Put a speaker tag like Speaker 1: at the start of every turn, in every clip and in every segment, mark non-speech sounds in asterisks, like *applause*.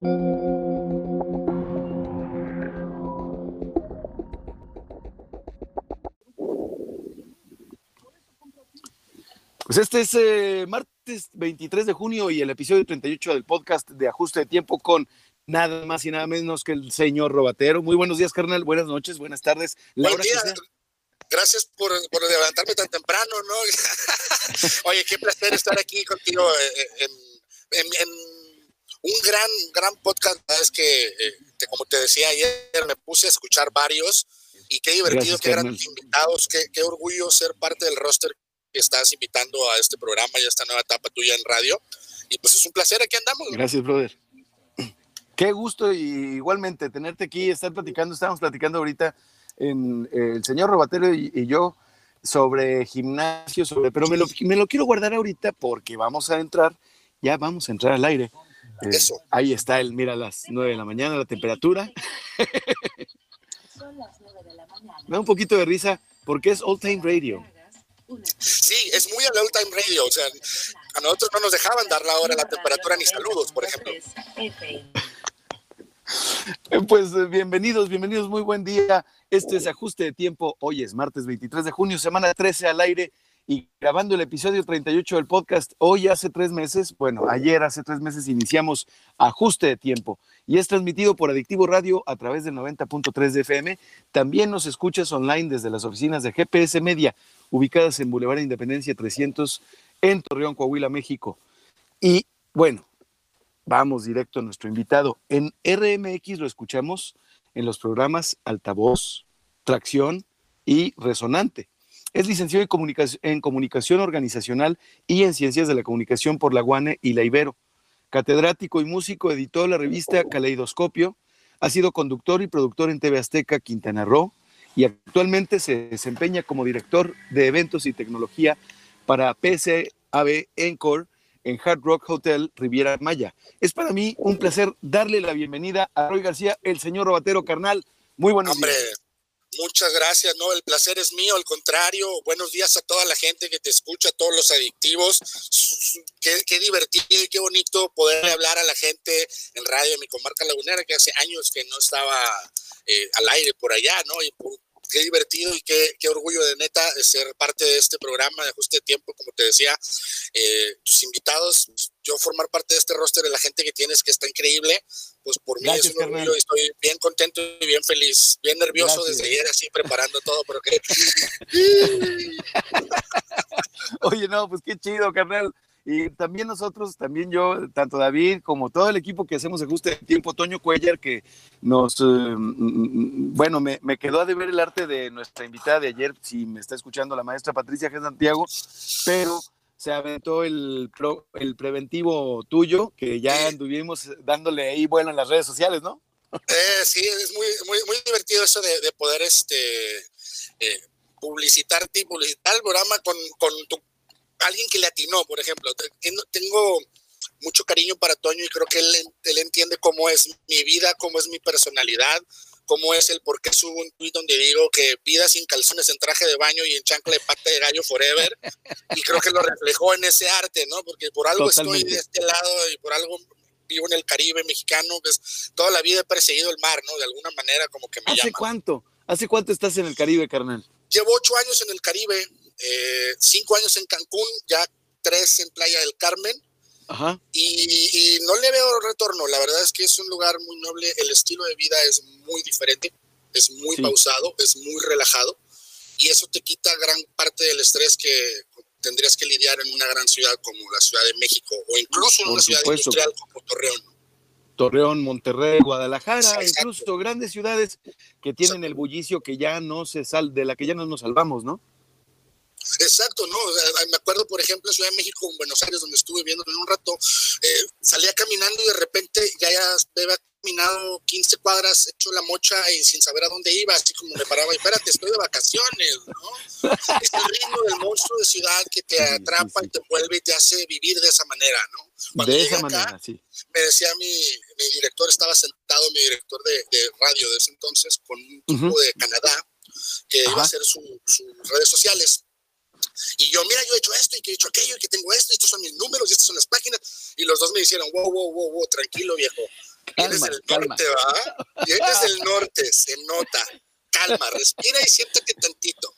Speaker 1: Pues este es eh, martes 23 de junio y el episodio 38 del podcast de Ajuste de Tiempo con nada más y nada menos que el señor Robatero. Muy buenos días, carnal. Buenas noches, buenas tardes.
Speaker 2: Buen día. Gracias por, levantarme tan temprano, ¿no? *laughs* Oye, qué placer estar aquí contigo eh, en, un gran, gran podcast. Es que, eh, como te decía ayer, me puse a escuchar varios y qué divertido, qué grandes invitados, qué, qué orgullo ser parte del roster que estás invitando a este programa y a esta nueva etapa tuya en radio. Y pues es un placer, aquí andamos.
Speaker 1: Gracias, brother. *clears throat* Qué gusto y igualmente tenerte aquí, estar platicando, estamos platicando ahorita en eh, el señor Robatero y, yo sobre gimnasio, sobre, pero me lo, me lo, quiero guardar ahorita porque vamos a entrar, ya vamos a entrar al aire.
Speaker 2: Eh, Eso.
Speaker 1: Ahí está el, mira, las nueve de la mañana, la temperatura.
Speaker 3: Son las 9 de la mañana.
Speaker 1: Me da un poquito de risa porque es Old Time Radio.
Speaker 2: Sí, es muy al old time radio. O sea, a nosotros no nos dejaban dar la hora, la temperatura ni saludos, por ejemplo.
Speaker 1: Pues eh, bienvenidos, bienvenidos, muy buen día. Este es Ajuste de Tiempo. Hoy es martes 23 de junio, semana 13 al aire y grabando el episodio 38 del podcast. Hoy hace tres meses, bueno, ayer hace tres meses iniciamos Ajuste de Tiempo y es transmitido por Adictivo Radio a través del 90.3 de FM. También nos escuchas online desde las oficinas de GPS Media, ubicadas en Boulevard Independencia 300 en Torreón, Coahuila, México. Y bueno, vamos directo a nuestro invitado. En RMX lo escuchamos en los programas Altavoz, Tracción y Resonante. Es licenciado en comunicación, en comunicación Organizacional y en Ciencias de la Comunicación por la UANE y la Ibero. Catedrático y músico, editó la revista Caleidoscopio, ha sido conductor y productor en TV Azteca Quintana Roo y actualmente se desempeña como director de eventos y tecnología para PCAB Encore en Hard Rock Hotel Riviera Maya. Es para mí un placer darle la bienvenida a Roy García, el señor Robatero Carnal. Muy buenos
Speaker 2: Hombre,
Speaker 1: días.
Speaker 2: Muchas gracias, no, el placer es mío, al contrario, buenos días a toda la gente que te escucha, a todos los adictivos, qué, qué divertido y qué bonito poder hablar a la gente en radio de mi comarca lagunera, que hace años que no estaba eh, al aire por allá, ¿no? Y qué divertido y qué, qué, orgullo de neta de ser parte de este programa de ajuste de tiempo, como te decía, eh, tus invitados, pues, yo formar parte de este roster de la gente que tienes que está increíble, pues por mí es un orgullo y estoy bien contento y bien feliz, bien nervioso desde ayer así preparando todo, pero que... *laughs*
Speaker 1: Oye, no, pues qué chido, carnal. Y también nosotros, también yo, tanto David como todo el equipo que hacemos ajuste de tiempo, Toño Cuellar, que nos, eh, bueno, me, me, quedó a deber el arte de nuestra invitada de ayer, si me está escuchando la maestra Patricia G. Santiago, pero se aventó el, pro, el preventivo tuyo, que ya anduvimos dándole ahí bueno en las redes sociales, ¿no?
Speaker 2: Eh, sí, es muy, muy, muy divertido eso de, de poder este, eh, publicitarte y publicitar el programa con, con tu alguien que le atinó, por ejemplo. Tengo mucho cariño para Toño y creo que él, él entiende cómo es mi vida, cómo es mi personalidad, cómo es el por qué subo un tweet donde digo que vida sin calzones en traje de baño y en chancla de pata de gallo forever. Y creo que lo reflejó en ese arte, ¿no? Porque por algo
Speaker 1: Totalmente.
Speaker 2: estoy de este lado y por algo vivo en el Caribe mexicano, pues toda la vida he perseguido el mar, ¿no? De alguna manera como que me
Speaker 1: ¿Hace
Speaker 2: llama.
Speaker 1: cuánto? ¿Hace cuánto estás en el Caribe, carnal?
Speaker 2: Llevo ocho años en el Caribe, eh, cinco años en Cancún, ya tres en Playa del Carmen.
Speaker 1: Ajá.
Speaker 2: Y, y, no le veo retorno. La verdad es que es un lugar muy noble. El estilo de vida es muy diferente, es muy
Speaker 1: Sí.
Speaker 2: pausado, es muy relajado. Y eso te quita gran parte del estrés que tendrías que lidiar en una gran ciudad como la Ciudad de México o incluso en
Speaker 1: Por
Speaker 2: una ciudad industrial como Torreón.
Speaker 1: Torreón, Monterrey, Guadalajara,
Speaker 2: Exacto.
Speaker 1: incluso grandes ciudades que tienen el bullicio que ya no se sal, de la que ya no nos salvamos, ¿no?
Speaker 2: Exacto, ¿no? Me acuerdo, por ejemplo, en Ciudad de México, en Buenos Aires, donde estuve viendo un rato, eh, salía caminando y de repente ya, ya había caminado 15 cuadras, hecho la mocha y sin saber a dónde iba, así como me paraba, y espérate, estoy de vacaciones, ¿no? Es el ritmo del monstruo de ciudad que te atrapa y te envuelve y te hace vivir de esa manera, ¿no? Cuando
Speaker 1: de esa
Speaker 2: acá,
Speaker 1: manera, sí.
Speaker 2: me decía mi, mi director, estaba sentado, mi director de, de radio de ese entonces, con un tipo de Canadá, que iba a hacer su- sus redes sociales. Y yo, mira, yo he hecho esto y que he hecho aquello y que tengo esto, y estos son mis números y estas son las páginas. Y los dos me dijeron, wow, wow, wow, wow, tranquilo, viejo. Vienes
Speaker 1: Calma,
Speaker 2: del
Speaker 1: calma.
Speaker 2: norte, ¿va? Vienes del norte, se nota. Calma, respira y siéntate tantito.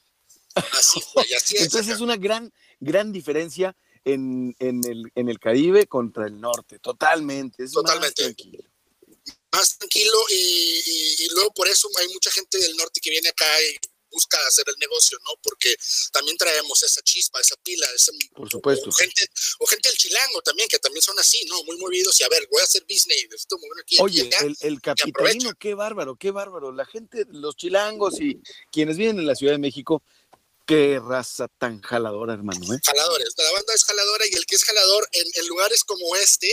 Speaker 2: Así, güey, así es.
Speaker 1: Entonces es una gran, gran diferencia en, en el, en el Caribe contra el norte, totalmente. Es
Speaker 2: Totalmente.
Speaker 1: Más tranquilo.
Speaker 2: más tranquilo y, y- y luego por eso hay mucha gente del norte que viene acá y busca hacer el negocio, ¿no? Porque también traemos esa chispa, esa pila, ese,
Speaker 1: Por supuesto.
Speaker 2: O gente, o gente del chilango también, que también son así, ¿no? Muy movidos y a ver, voy a hacer business, moverme aquí. aquí,
Speaker 1: Oye, el, el capitalino, qué bárbaro, qué bárbaro. La gente, los chilangos y quienes viven en la Ciudad de México, qué raza tan jaladora, hermano. ¿eh?
Speaker 2: jaladores. La banda es jaladora y el que es jalador en, en lugares como este,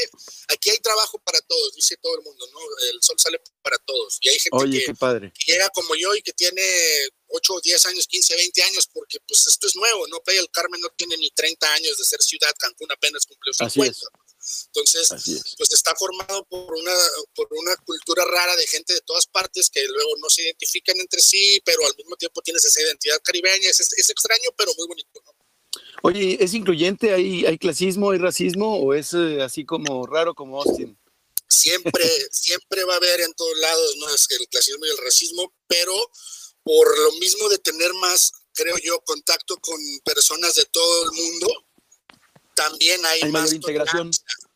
Speaker 2: aquí hay trabajo para todos, dice todo el mundo, ¿no? El sol sale para todos. Y hay gente
Speaker 1: Oye,
Speaker 2: que,
Speaker 1: qué padre.
Speaker 2: que llega como yo y que tiene 8, 10 años, 15, 20 años, porque pues esto es nuevo, ¿no? Playa del Carmen no tiene ni 30 años de ser ciudad, Cancún apenas cumplió
Speaker 1: Así
Speaker 2: 50.
Speaker 1: es.
Speaker 2: Entonces,
Speaker 1: es.
Speaker 2: pues está formado por una, por una cultura rara de gente de todas partes que luego no se identifican entre sí, pero al mismo tiempo tienes esa identidad caribeña. Es, es extraño, pero muy bonito, ¿no?
Speaker 1: Oye, ¿es incluyente? ¿Hay, hay clasismo, hay racismo o es eh, así como raro como Austin?
Speaker 2: Siempre, *laughs* siempre va a haber en todos lados, ¿no? Es el clasismo y el racismo, pero por lo mismo de tener más, creo yo, contacto con personas de todo el mundo, también hay,
Speaker 1: Hay
Speaker 2: más
Speaker 1: mayor integración.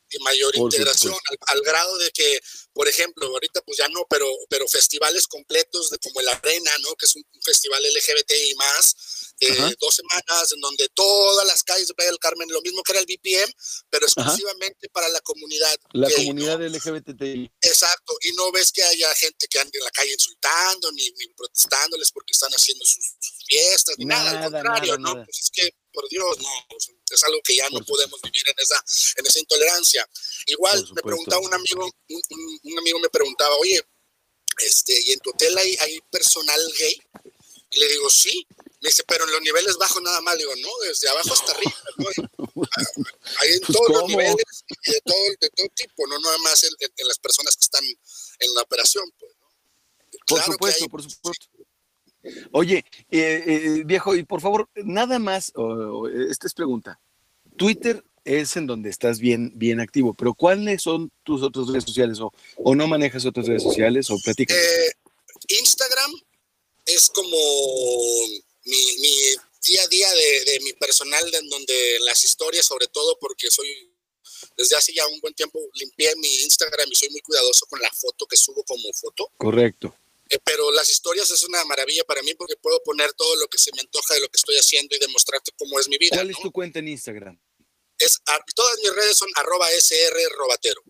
Speaker 2: y mayor
Speaker 1: Por
Speaker 2: integración al, al grado de que, por ejemplo, ahorita pues ya no, pero, pero festivales completos de como el Arena, ¿no? Que es un, un festival LGBT y más,
Speaker 1: Ajá.
Speaker 2: dos semanas, en donde todas las calles de Playa del Carmen, lo mismo que era el BPM, pero exclusivamente para la comunidad.
Speaker 1: La
Speaker 2: gay, ¿no?
Speaker 1: comunidad LGBTI.
Speaker 2: Exacto, y no ves que haya gente que ande en la calle insultando ni, ni protestándoles porque están haciendo sus, sus fiestas, ni nada,
Speaker 1: Nada,
Speaker 2: al contrario,
Speaker 1: nada,
Speaker 2: ¿no?
Speaker 1: nada.
Speaker 2: Pues es que, por Dios, no, pues, es algo que ya no podemos vivir en esa, en esa intolerancia. Igual me preguntaba un amigo, un, un- un amigo me preguntaba, oye, este, ¿y en tu hotel hay, hay personal gay? Y le digo, sí. Me dice, pero en los niveles bajos nada más. Le digo, no, desde abajo hasta arriba. ¿no? *laughs* Hay en
Speaker 1: Pues,
Speaker 2: todos los niveles y de todo, de todo tipo, no nada más en, en- en las personas que están en la operación. Pues, ¿no?
Speaker 1: Por
Speaker 2: Claro que
Speaker 1: supuesto,
Speaker 2: hay-
Speaker 1: por supuesto. Oye, eh, eh, viejo, y por favor, nada más, esta es pregunta. Twitter es en donde estás bien, bien activo, pero ¿cuáles son tus otras redes sociales? ¿O, o no manejas otras redes sociales? ¿O platicas?
Speaker 2: Eh, Instagram es como mi, mi día a día de, de mi personal, en donde las historias, sobre todo porque soy, desde hace ya un buen tiempo, limpié mi Instagram y soy muy cuidadoso con la foto que subo como foto.
Speaker 1: Correcto.
Speaker 2: Eh, pero las historias es una maravilla para mí porque puedo poner todo lo que se me antoja de lo que estoy haciendo y demostrarte cómo es mi vida.
Speaker 1: ¿Cuál
Speaker 2: ¿no?
Speaker 1: es tu cuenta en Instagram?
Speaker 2: Es, a- todas mis redes son arroba SR Robatero.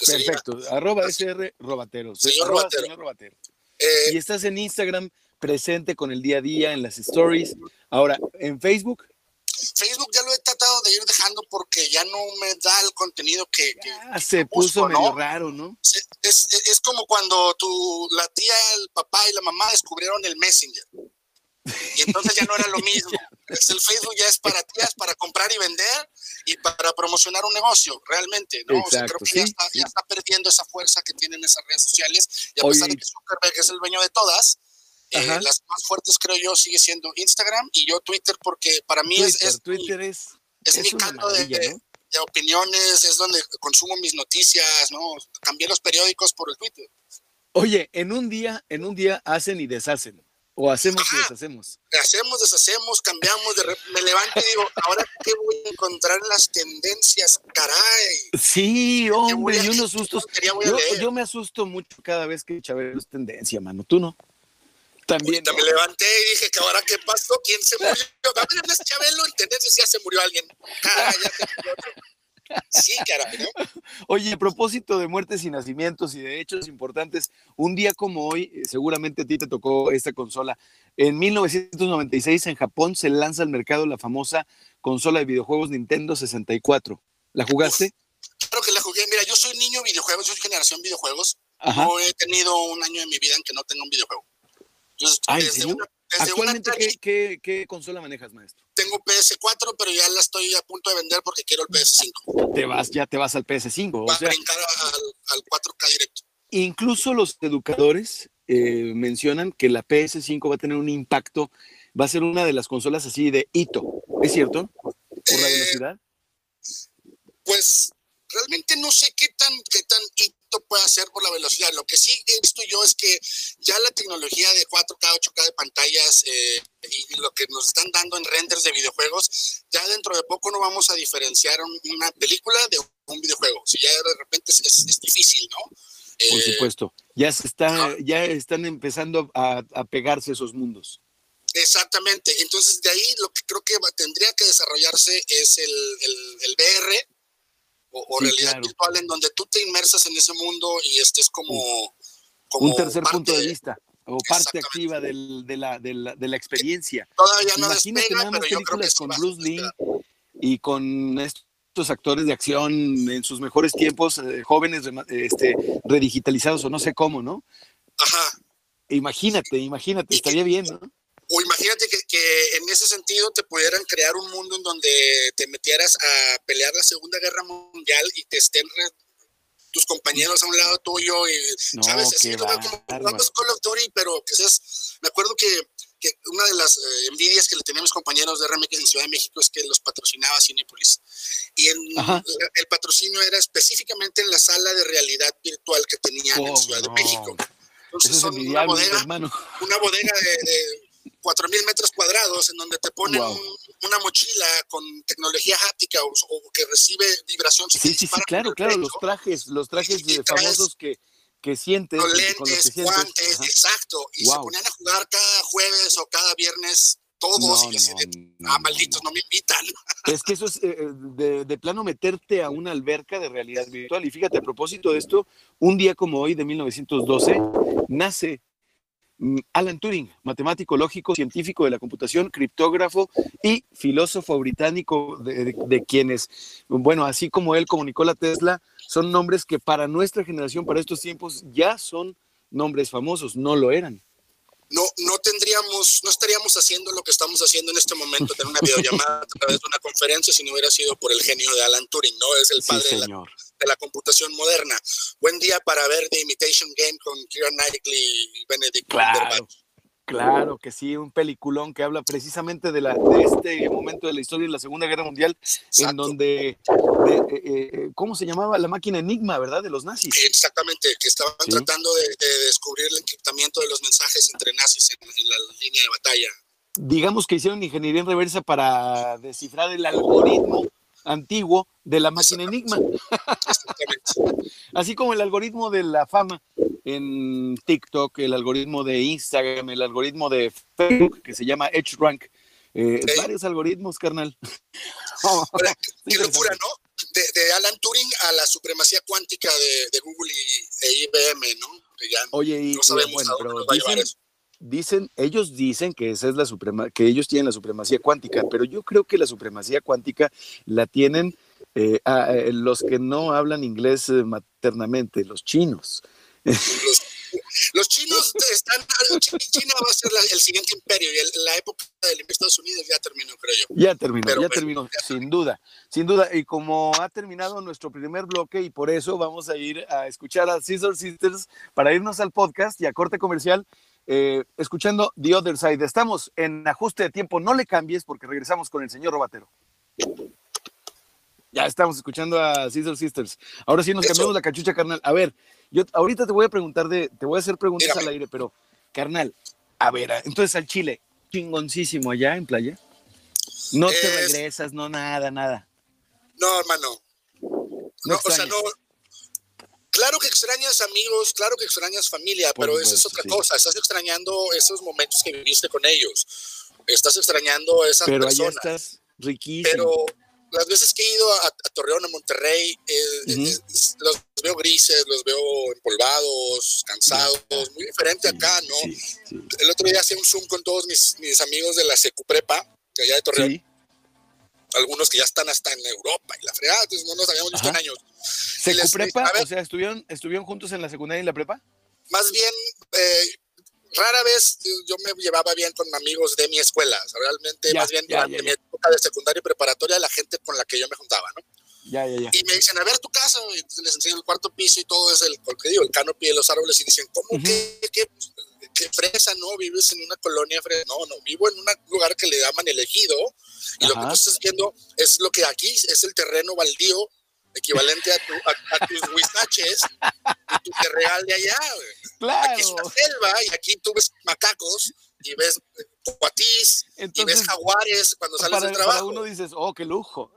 Speaker 2: sería,
Speaker 1: Perfecto. Arroba SR Robatero.
Speaker 2: Señor
Speaker 1: Arroba
Speaker 2: Robatero.
Speaker 1: señor Robatero.
Speaker 2: eh,
Speaker 1: Y estás en Instagram presente con el día a día, en las stories. Ahora, en Facebook,
Speaker 2: Facebook ya lo he tratado de ir dejando porque ya no me da el contenido que, que-
Speaker 1: ah, se
Speaker 2: Busco,
Speaker 1: puso medio
Speaker 2: ¿no?
Speaker 1: raro, ¿no?
Speaker 2: es, es- es como cuando tu, la tía, el papá y la mamá descubrieron el Messenger. Y entonces ya no era lo mismo. *laughs* Es el Facebook ya es para tías, para comprar y vender y para promocionar un negocio, realmente, ¿no? O sea,
Speaker 1: Exacto,
Speaker 2: creo que ya,
Speaker 1: sí,
Speaker 2: está,
Speaker 1: sí.
Speaker 2: ya está perdiendo esa fuerza que tienen esas redes sociales. Y a
Speaker 1: Oye,
Speaker 2: pesar de que Zuckerberg es el dueño de todas, eh, las más fuertes creo yo sigue siendo Instagram y yo Twitter porque para mí es,
Speaker 1: Twitter,
Speaker 2: es mi-
Speaker 1: Twitter es,
Speaker 2: es,
Speaker 1: es
Speaker 2: mi caldo de,
Speaker 1: maravilla, ¿no?
Speaker 2: de opiniones, es donde consumo mis noticias, ¿no? Cambié los periódicos por el Twitter.
Speaker 1: Oye, en un día, en un día hacen y deshacen. O hacemos y deshacemos.
Speaker 2: Hacemos, deshacemos, cambiamos, de me levanto y digo, ¿ahora qué voy a encontrar en las tendencias? Caray.
Speaker 1: Sí, hombre,
Speaker 2: voy a-
Speaker 1: y unos sustos. Yo, yo me asusto mucho cada vez que Chabelo es tendencia, mano. ¿Tú no? También.
Speaker 2: Ahorita me levanté y dije, ¿que ahora qué pasó? ¿Quién se murió? A ver, ¿no es Chabelo? Tendencias ya se murió alguien. Sí, caray, ¿no?
Speaker 1: Oye, a propósito de muertes y nacimientos y de hechos importantes, un día como hoy, eh, seguramente a ti te tocó esta consola. En 1996 en Japón se lanza al mercado la famosa consola de videojuegos Nintendo 64. ¿La jugaste?
Speaker 2: Claro que la jugué. Mira, yo soy niño videojuegos, yo soy generación videojuegos.
Speaker 1: Ajá.
Speaker 2: No he tenido un año en mi vida en que no tenga un videojuego. Entonces,
Speaker 1: Ah, ¿en
Speaker 2: desde una, desde una
Speaker 1: Actualmente,
Speaker 2: Atari
Speaker 1: ¿qué, qué, qué consola manejas, maestro?
Speaker 2: tengo PS4, pero ya la estoy a punto de vender porque quiero el PS5.
Speaker 1: Te vas, ya te vas al PS5.
Speaker 2: Va
Speaker 1: O sea,
Speaker 2: a brincar al, al 4K directo.
Speaker 1: incluso los educadores eh, mencionan que la PS5 va a tener un impacto, va a ser una de las consolas así de hito. ¿Es cierto? Por la
Speaker 2: Eh,
Speaker 1: velocidad.
Speaker 2: Pues realmente no sé qué tan, qué tan hito tanto puede hacer por la velocidad. Lo que sí he visto yo es que ya la tecnología de 4K, 8K de pantallas eh, y lo que nos están dando en renders de videojuegos, ya dentro de poco no vamos a diferenciar una película de un videojuego. Si ya de repente es, difícil, ¿no?
Speaker 1: Por eh, supuesto. Ya se está, ya están empezando a, pegarse esos mundos.
Speaker 2: Exactamente. Entonces, de ahí lo que creo que tendría que desarrollarse es el, el, VR o, realidad virtual, en donde tú te inmersas en ese mundo y estés como. como
Speaker 1: un tercer punto de vista o parte activa del, de, la, de, la, de, la, experiencia.
Speaker 2: Todavía no Imagínate nada más
Speaker 1: películas con Bruce Lee y con estos actores de acción en sus mejores tiempos, eh, jóvenes este, redigitalizados o no sé cómo, ¿no?
Speaker 2: Ajá.
Speaker 1: Imagínate, imagínate, estaría bien, ¿no?
Speaker 2: O imagínate que, que, en ese sentido te pudieran crear un mundo en donde te metieras a pelear la Segunda Guerra Mundial y te estén tus compañeros a un lado tuyo y, ¿sabes? Así como Call of Duty, pero que seas, me acuerdo que, que una de las eh, envidias que le teníamos compañeros de RMX en Ciudad de México es que los patrocinaba Cinepolis. Y en, el patrocinio era específicamente en la sala de realidad virtual que tenían en oh, Ciudad de México. Entonces son una bodega, una bodega de 4.000 metros cuadrados en donde te ponen una mochila con tecnología háptica o, que recibe vibración.
Speaker 1: Sí, sí, sí, claro, claro, los trajes, los trajes famosos que, que sientes.
Speaker 2: Los lentes, guantes, exacto. Y se ponían a jugar cada jueves o cada viernes todos y así de, ah, malditos, no me invitan.
Speaker 1: Es que eso es eh, eh, de, de, plano meterte a una alberca de realidad virtual. Y fíjate, a propósito de esto, un día como hoy de 1912 nace Alan Turing, matemático, lógico, científico de la computación, criptógrafo y filósofo británico de, quienes, bueno, así como él comunicó la Tesla, son nombres que para nuestra generación, para estos tiempos, ya son nombres famosos, no lo eran
Speaker 2: no, no tendríamos, no estaríamos haciendo lo que estamos haciendo en este momento, tener una videollamada a través de una conferencia si no hubiera sido por el genio de Alan Turing, ¿no? Es el padre de, la, computación moderna. Buen día para ver The Imitation Game con Keira Knightley y Benedict
Speaker 1: claro. Claro que sí, un peliculón que habla precisamente de, la, de este momento de la historia de la Segunda Guerra Mundial, en donde, eh, eh, ¿cómo se llamaba? La máquina Enigma, ¿verdad? De los nazis.
Speaker 2: Exactamente, que estaban tratando de, descubrir el encriptamiento de los mensajes entre nazis en, la línea de batalla.
Speaker 1: Digamos que hicieron ingeniería en reversa para descifrar el algoritmo antiguo de la máquina Enigma. *laughs* Así como el algoritmo de la fama en TikTok, el algoritmo de Instagram, el algoritmo de Facebook, que se llama EdgeRank. Eh, Varios algoritmos, carnal. *laughs*
Speaker 2: qué locura, ¿no? De, Alan Turing a la supremacía cuántica de, Google y, e IBM, ¿no?
Speaker 1: Oye, y, bueno, pero dicen, ellos dicen que esa es la suprema, que ellos tienen la supremacía cuántica, pero yo creo que la supremacía cuántica la tienen eh, eh, los que no hablan inglés maternamente, los chinos.
Speaker 2: Los, chinos están, China va a ser el siguiente imperio y la época del Estados Unidos ya terminó, creo yo.
Speaker 1: Ya terminó, ya terminó, sin duda, sin duda. Y como ha terminado nuestro primer bloque y por eso vamos a ir a escuchar a Scissor Sisters para irnos al podcast y a corte comercial. Eh, escuchando The Other Side. Estamos en ajuste de tiempo, no le cambies porque regresamos con el señor Robatero. Ya estamos escuchando a Scissor Sisters. Ahora sí nos cambiamos la cachucha, carnal. A ver, yo ahorita te voy a preguntar de, te voy a hacer preguntas al aire, pero carnal, a ver, entonces al Chile, chingoncísimo allá en playa. No te regresas, no nada, nada.
Speaker 2: No, hermano. No, o sea, no. Claro que extrañas amigos, claro que extrañas familia, pero esa es otra cosa. Estás extrañando esos momentos que viviste con ellos. Estás extrañando esas
Speaker 1: pero
Speaker 2: personas.
Speaker 1: Allá estás riquísimo.
Speaker 2: Pero las veces que he ido a, Torreón, a Monterrey, eh, los veo grises, los veo empolvados, cansados, muy diferente acá, ¿no? El otro día hice un Zoom con todos mis, mis amigos de la Secuprepa, de allá de Torreón. Algunos que ya están hasta en Europa y la fregada, entonces no nos habíamos visto en años.
Speaker 1: ¿Secuprepa? O sea, ¿estuvieron, ¿estuvieron juntos en la secundaria y la prepa?
Speaker 2: Más bien, eh, rara vez yo me llevaba bien con amigos de mi escuela, realmente más bien durante mi época de secundaria y preparatoria la gente con la que yo me juntaba, ¿no?
Speaker 1: Ya, ya, ya.
Speaker 2: Y me dicen, a ver tu casa, y les enseño el cuarto piso y todo es el, que digo, el canopy de los árboles y dicen, ¿cómo que, que, fresa, no? Vives en una colonia fresa, no, no, vivo en un lugar que le llaman elegido y lo que tú estás viendo es lo que aquí es el terreno baldío equivalente a, tu, a, tus huizaches y tu terreal de allá.
Speaker 1: Claro.
Speaker 2: Aquí es una selva y aquí tú ves macacos y ves cuatís y ves jaguares cuando sales
Speaker 1: para,
Speaker 2: del trabajo.
Speaker 1: Para uno dices, oh, qué lujo.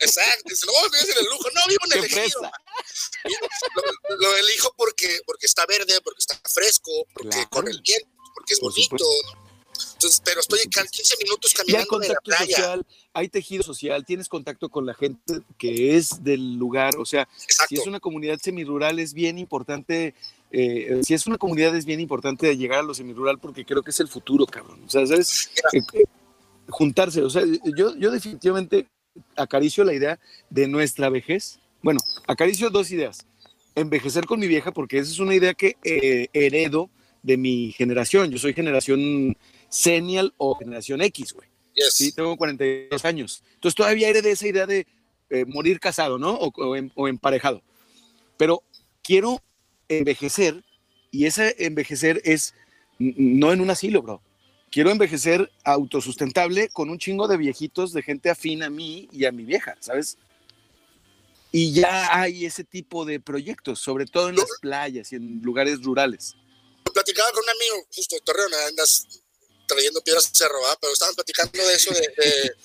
Speaker 2: Exacto, dice, no, vives en el lujo, no, vivo en el ejido. Lo, lo, elijo porque, porque está verde, porque está fresco, porque claro. corre el viento, porque es bonito. Entonces, pero estoy 15 minutos caminando en la playa.
Speaker 1: social, hay tejido social, tienes contacto con la gente que es del lugar, o sea,
Speaker 2: Exacto.
Speaker 1: si es una comunidad semirural es bien importante, eh, si es una comunidad es bien importante llegar a lo semirural porque creo que es el futuro, cabrón. O sea, ¿sabes? Eh, eh, juntarse, o sea, yo, yo definitivamente acaricio la idea de nuestra vejez. Bueno, acaricio dos ideas. Envejecer con mi vieja porque esa es una idea que eh, heredo de mi generación. Yo soy generación Senial o generación X, güey.
Speaker 2: Yes.
Speaker 1: Sí, tengo 42 años. Entonces todavía heredé esa idea de eh, morir casado, ¿no? O, o, em- o emparejado. Pero quiero envejecer y ese envejecer es no en un asilo, bro. Quiero envejecer autosustentable con un chingo de viejitos, de gente afín a mí y a mi vieja, ¿sabes? Y ya hay ese tipo de proyectos, sobre todo en las playas y en lugares rurales.
Speaker 2: Platicaba con un amigo justo de Torreón, andas trayendo piedras cerro, ¿verdad? pero estaban platicando de eso, de, de,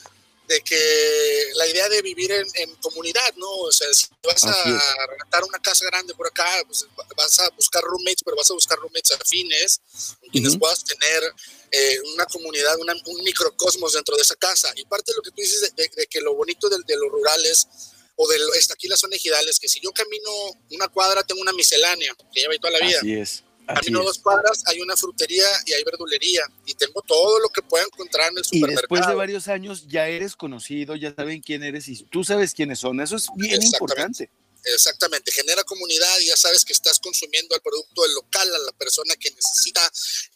Speaker 2: de que la idea de vivir en, en, comunidad, ¿no? O sea, si vas
Speaker 1: es.
Speaker 2: a rentar una casa grande por acá, pues vas a buscar roommates, pero vas a buscar roommates afines, con quienes
Speaker 1: Ujú.
Speaker 2: puedas tener eh, una comunidad, una- un microcosmos dentro de esa casa. Y parte de lo que tú dices de, de- que lo bonito de, de los rurales o de lo- aquí las son ejidales, que si yo camino una cuadra tengo una miscelánea que lleva ahí toda la vida.
Speaker 1: Así es. Así es.
Speaker 2: dos cuadras, hay una frutería y hay verdulería. Y tengo todo lo que pueda encontrar en el
Speaker 1: Y
Speaker 2: supermercado.
Speaker 1: después de varios años ya eres conocido, ya saben quién eres y tú sabes quiénes son. Eso es bien
Speaker 2: Exactamente.
Speaker 1: importante.
Speaker 2: Exactamente, genera comunidad y ya sabes que estás consumiendo el producto del local, a la persona que necesita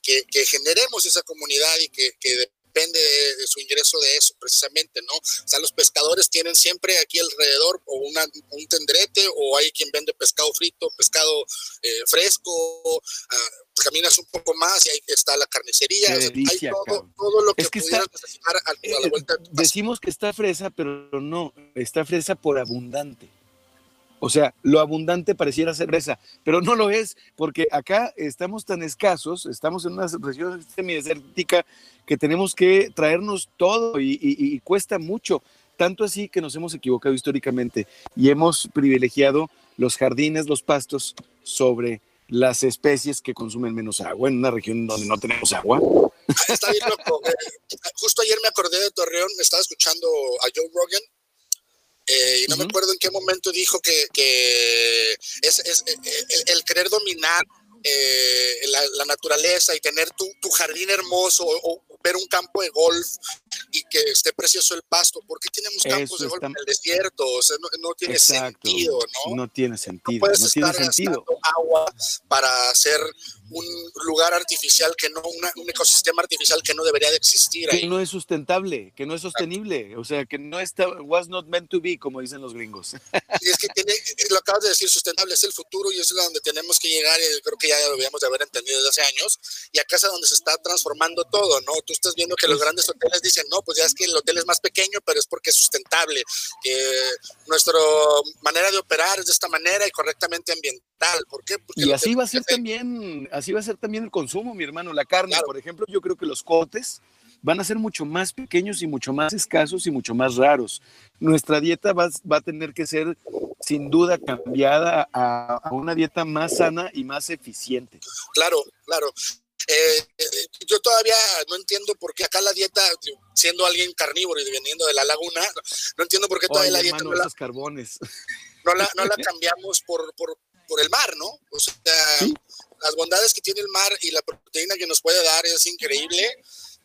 Speaker 2: que, que generemos esa comunidad y que, que depende de, de su ingreso de eso, precisamente, ¿no? O sea, los pescadores tienen siempre aquí alrededor o una, un tendrete o hay quien vende pescado frito, pescado eh, fresco, ah, caminas un poco más y ahí está la carnicería,
Speaker 1: Qué
Speaker 2: o sea,
Speaker 1: delicia,
Speaker 2: hay todo, todo lo que,
Speaker 1: Es que
Speaker 2: pudieras
Speaker 1: está-
Speaker 2: necesitar a, a la
Speaker 1: Eh,
Speaker 2: vuelta de.
Speaker 1: Decimos que está fresa, pero no, está fresa por abundante. O sea, lo abundante pareciera ser fresa, pero no lo es, porque acá estamos tan escasos, estamos en una región semidesértica que tenemos que traernos todo y, cuesta mucho. Tanto así que nos hemos equivocado históricamente y hemos privilegiado los jardines, los pastos sobre las especies que consumen menos agua en una región donde no tenemos agua.
Speaker 2: Está bien loco. Justo ayer me acordé de Torreón, estaba escuchando a Joe Rogan eh, y no me
Speaker 1: Ujú.
Speaker 2: acuerdo en qué momento dijo que, que es, es, eh, el, el querer dominar eh, la, la naturaleza y tener tu, tu jardín hermoso o, o ver un campo de golf y que esté precioso el pasto. ¿Por qué tenemos campos
Speaker 1: Eso
Speaker 2: de golf
Speaker 1: está-
Speaker 2: en el desierto? O sea, no, no tiene
Speaker 1: Exacto.
Speaker 2: sentido, ¿no?
Speaker 1: No tiene
Speaker 2: No
Speaker 1: sentido,
Speaker 2: puedes
Speaker 1: no tiene
Speaker 2: estar
Speaker 1: sentido.
Speaker 2: gastando agua para hacer un lugar artificial que no, una- un ecosistema artificial que no debería de existir
Speaker 1: que
Speaker 2: ahí.
Speaker 1: no es sustentable, que no es sostenible, o sea, que no está, was not meant to be, como dicen los gringos.
Speaker 2: Y es que tiene, lo acabas de decir, sustentable es el futuro y es donde tenemos que llegar y creo que ya lo habíamos de haber entendido desde hace años y acá es donde se está transformando todo, ¿no? Tú estás viendo que los grandes hoteles dicen, no, pues ya es que el hotel es más pequeño, pero es porque es sustentable, que nuestra manera de operar es de esta manera y correctamente ambiental. ¿Por qué? Porque
Speaker 1: Y así va a ser también, así va a ser también el consumo, mi hermano. La carne,
Speaker 2: Claro.
Speaker 1: por ejemplo, yo creo que los cortes van a ser mucho más pequeños y mucho más escasos y mucho más raros. Nuestra dieta va, va a tener que ser, sin duda, cambiada a, a una dieta más sana y más eficiente.
Speaker 2: Claro, claro. Eh, eh, yo todavía no entiendo por qué acá la dieta, siendo alguien carnívoro y veniendo de la laguna, no entiendo por qué todavía
Speaker 1: Oye,
Speaker 2: la dieta
Speaker 1: hermano,
Speaker 2: no la,
Speaker 1: esos carbones.
Speaker 2: no la, no la *laughs* cambiamos por, por, por el mar, ¿no? O sea,
Speaker 1: Sí.
Speaker 2: las bondades que tiene el mar y la proteína que nos puede dar es increíble,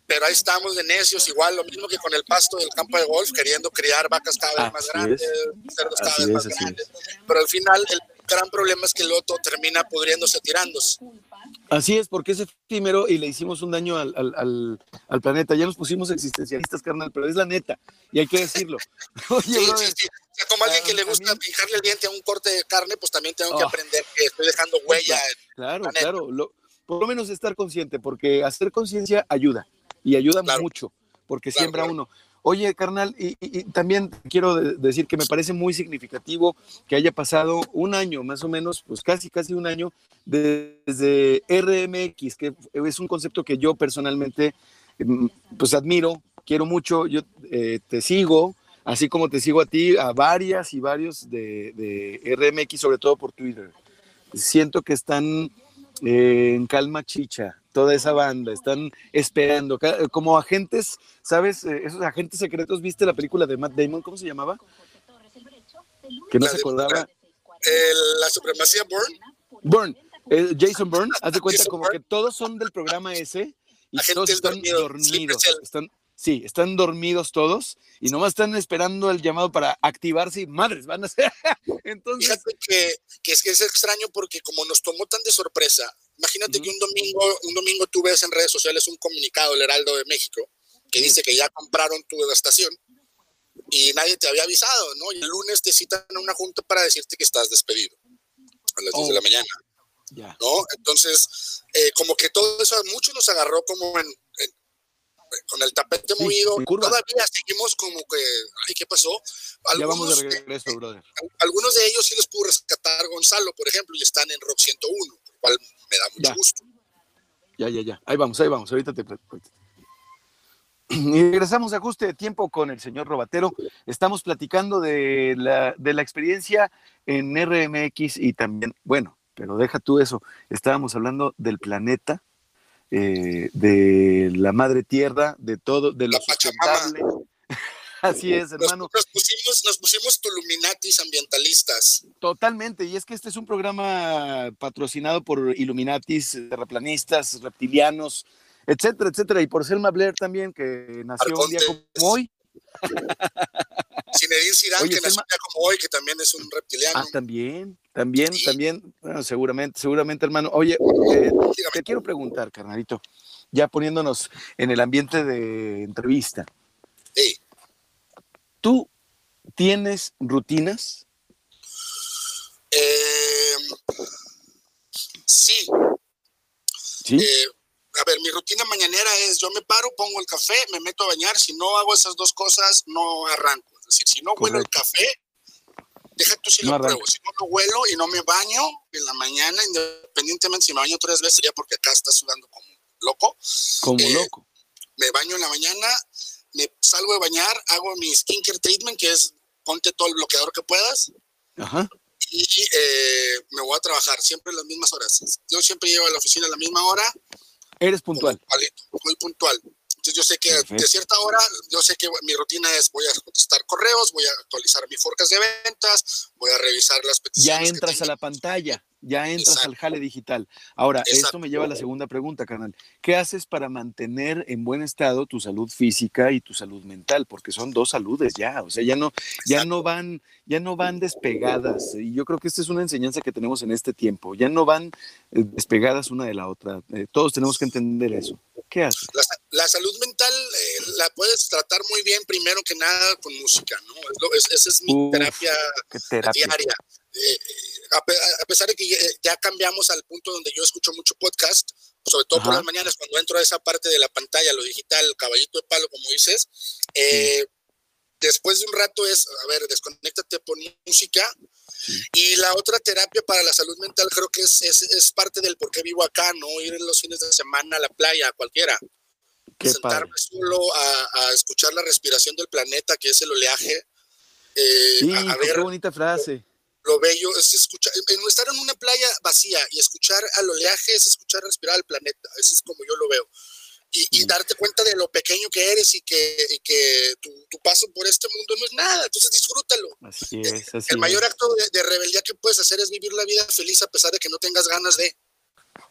Speaker 2: pero ahí estamos de necios, igual lo mismo que con el pasto del campo de golf, queriendo criar vacas cada vez más
Speaker 1: Así
Speaker 2: grandes,
Speaker 1: es.
Speaker 2: cerdos cada vez
Speaker 1: es,
Speaker 2: más
Speaker 1: así
Speaker 2: grandes, pero al final el gran problema es que el loto termina pudriéndose, tirándose.
Speaker 1: Así es, porque es efímero y le hicimos un daño al, al- al- al planeta. Ya nos pusimos existencialistas, carnal, pero es la neta y hay que decirlo. *laughs* Oye,
Speaker 2: Sí, sí,
Speaker 1: brother,
Speaker 2: sí. O sea, como alguien que le gusta
Speaker 1: mí-
Speaker 2: fijarle el diente a un corte de carne, pues también tengo que
Speaker 1: Oh.
Speaker 2: aprender que estoy dejando huella.
Speaker 1: Claro, claro. lo- por lo menos estar consciente, porque hacer conciencia ayuda y ayuda
Speaker 2: Claro.
Speaker 1: mucho, porque
Speaker 2: Claro,
Speaker 1: siembra
Speaker 2: claro.
Speaker 1: uno. Oye, carnal, y, también quiero de- decir que me parece muy significativo que haya pasado un año, más o menos, pues casi, casi un año, de- desde RMX, que es un concepto que yo personalmente, mm, pues admiro, quiero mucho, yo eh, te sigo, así como te sigo a ti, a varias y varios de, de RMX, sobre todo por Twitter. Siento que están eh, en calma chicha, toda esa banda, están esperando, como agentes, ¿sabes? Eh, esos agentes secretos, ¿viste la película de Matt Damon? ¿Cómo se llamaba? Que no
Speaker 2: La
Speaker 1: se acordaba.
Speaker 2: El- la supremacía Bourne,
Speaker 1: Bourne, eh, Jason Bourne, haz de cuenta
Speaker 2: Jason
Speaker 1: como
Speaker 2: Bourne.
Speaker 1: que todos son del programa ese y
Speaker 2: Agentes
Speaker 1: todos están
Speaker 2: dormidos.
Speaker 1: Están, sí, están dormidos todos y nomás están esperando el llamado para activarse y madres, van a ser. *laughs* Entonces,
Speaker 2: Fíjate que, que es que es extraño porque como nos tomó tan de sorpresa, imagínate que un domingo, un domingo tú ves en redes sociales un comunicado del Heraldo de México que dice que ya compraron tu estación y nadie te había avisado, ¿no? Y el lunes te citan a una junta para decirte que estás despedido a las 10 de
Speaker 1: Oh.
Speaker 2: la mañana,
Speaker 1: ya.
Speaker 2: ¿no? Entonces, eh, como que todo eso a muchos nos agarró como en, en- con el tapete
Speaker 1: Sí,
Speaker 2: movido. Todavía seguimos como que, ay, ¿qué pasó?
Speaker 1: Ya vamos de
Speaker 2: Algunos,
Speaker 1: regreso, brother.
Speaker 2: al- algunos de ellos sí los pudo rescatar Gonzalo, por ejemplo, y están en Rock 101, lo cual me da mucho
Speaker 1: Ya.
Speaker 2: gusto.
Speaker 1: Ya, ya, ya. Ahí vamos, ahí vamos. Ahorita te. ahorita. *clears throat* Y regresamos a ajuste de tiempo con el señor Robatero. Estamos platicando de la, de la experiencia en RMX y también, bueno, pero deja tú eso. Estábamos hablando del planeta, eh, de la madre tierra, de todo, de lo sustentable. Así es, hermano.
Speaker 2: nos pusimos, nos pusimos tuluminatis ambientalistas.
Speaker 1: Totalmente, y es que este es un programa patrocinado por Illuminatis, terraplanistas, reptilianos, etcétera, etcétera, y por Selma Blair también, que nació un día como hoy. *laughs*
Speaker 2: Zinedine Zidane,
Speaker 1: Oye,
Speaker 2: que nació un día como hoy, que también es un reptiliano.
Speaker 1: Ah, también, también,
Speaker 2: Sí.
Speaker 1: también, bueno, seguramente, seguramente, hermano. Oye, eh, te quiero preguntar, carnalito, ya poniéndonos en el ambiente de entrevista,
Speaker 2: Sí.
Speaker 1: ¿Tú tienes rutinas?
Speaker 2: Eh, sí,
Speaker 1: Sí.
Speaker 2: eh, a ver, mi rutina mañanera es, yo me paro, pongo el café, me meto a bañar, si no hago esas dos cosas, no arranco. Es decir, si no huelo el café, deja tú si
Speaker 1: No
Speaker 2: lo
Speaker 1: arranca.
Speaker 2: pruebo. Si no lo huelo y no me baño en la mañana, independientemente si me baño tres veces, ya porque acá está sudando como loco,
Speaker 1: como
Speaker 2: eh,
Speaker 1: loco.
Speaker 2: me baño en la mañana, me salgo de bañar, hago mi skincare treatment, que es ponte todo el bloqueador que puedas,
Speaker 1: Ajá.
Speaker 2: y eh, me voy a trabajar siempre a las mismas horas. Yo siempre llego a la oficina a la misma hora,
Speaker 1: Eres puntual.
Speaker 2: muy puntual. Entonces yo sé que
Speaker 1: Perfecto.
Speaker 2: de cierta hora, yo sé que mi rutina es voy a contestar correos, voy a actualizar mi forecast de ventas, voy a revisar las
Speaker 1: ya
Speaker 2: peticiones. que
Speaker 1: entras a
Speaker 2: tengo.
Speaker 1: la pantalla, ya entras
Speaker 2: Exacto.
Speaker 1: al jale digital. Ahora, esto me lleva a la segunda pregunta, carnal. ¿Qué haces para mantener en buen estado tu salud física y tu salud mental? Porque son dos saludes ya, o sea, ya no, ya no van, ya no van despegadas. Y yo creo que esta es una enseñanza que tenemos en este tiempo. Ya no van eh, despegadas una de la otra. Eh, todos tenemos que entender eso. ¿Qué haces?
Speaker 2: La, la salud mental eh, la puedes tratar muy bien primero que nada con música, ¿no? Es lo- es- esa es mi
Speaker 1: Uf,
Speaker 2: terapia
Speaker 1: ¿Qué terapia?
Speaker 2: diaria. A, pe- a pesar de que ya, cambiamos al punto donde yo escucho mucho podcast, sobre todo por las mañanas, cuando entro a esa parte de la pantalla, lo digital, caballito de palo, como dices, eh, después de un rato es, a ver, desconéctate por música. Y la otra terapia para la salud mental creo que es, es, es parte del por qué vivo acá, ¿no? Ir en los fines de semana a la playa, a cualquiera.
Speaker 1: Qué padre.
Speaker 2: sentarme solo a, a escuchar la respiración del planeta, que es el oleaje. eh,
Speaker 1: Sí,
Speaker 2: a, a
Speaker 1: qué
Speaker 2: ver
Speaker 1: bonita frase.
Speaker 2: Lo bello es escuchar, en, en estar en una playa vacía y escuchar al oleaje es escuchar respirar al planeta, eso es como yo lo veo. Y, y
Speaker 1: Mm.
Speaker 2: darte cuenta de lo pequeño que eres y que, y que tu, tu paso por este mundo no es nada, entonces disfrútalo.
Speaker 1: Así es, así
Speaker 2: El mayor acto de, de rebeldía que puedes hacer es vivir la vida feliz a pesar de que no tengas ganas de.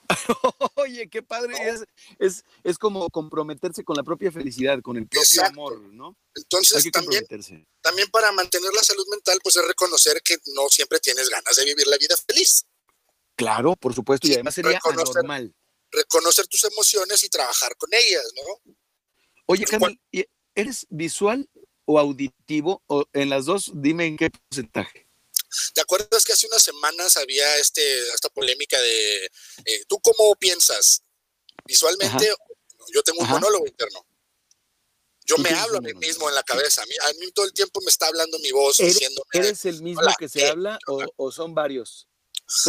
Speaker 2: *laughs*
Speaker 1: Oye, qué padre. Es, es, es como comprometerse con la propia felicidad, con el propio
Speaker 2: Exacto.
Speaker 1: amor, ¿no? Hay
Speaker 2: Entonces
Speaker 1: que
Speaker 2: también, también para mantener la salud mental, pues es reconocer que no siempre tienes ganas de vivir la vida feliz.
Speaker 1: Claro, por supuesto, y además sería
Speaker 2: reconocer-
Speaker 1: anormal.
Speaker 2: Reconocer tus emociones y trabajar con ellas, ¿no?
Speaker 1: Oye, Carmen, ¿y ¿eres visual o auditivo? O en las dos, dime en qué porcentaje.
Speaker 2: ¿Te acuerdas que hace unas semanas había este, esta polémica de eh, tú cómo piensas visualmente? Yo tengo un
Speaker 1: Ajá.
Speaker 2: monólogo interno. Yo
Speaker 1: ¿Tú
Speaker 2: me hablo a mí mismo en la cabeza. A mí, a mí todo el tiempo me está hablando mi voz
Speaker 1: ¿Eres,
Speaker 2: diciéndome.
Speaker 1: eres el mismo
Speaker 2: Hola,
Speaker 1: que se habla o, o son varios?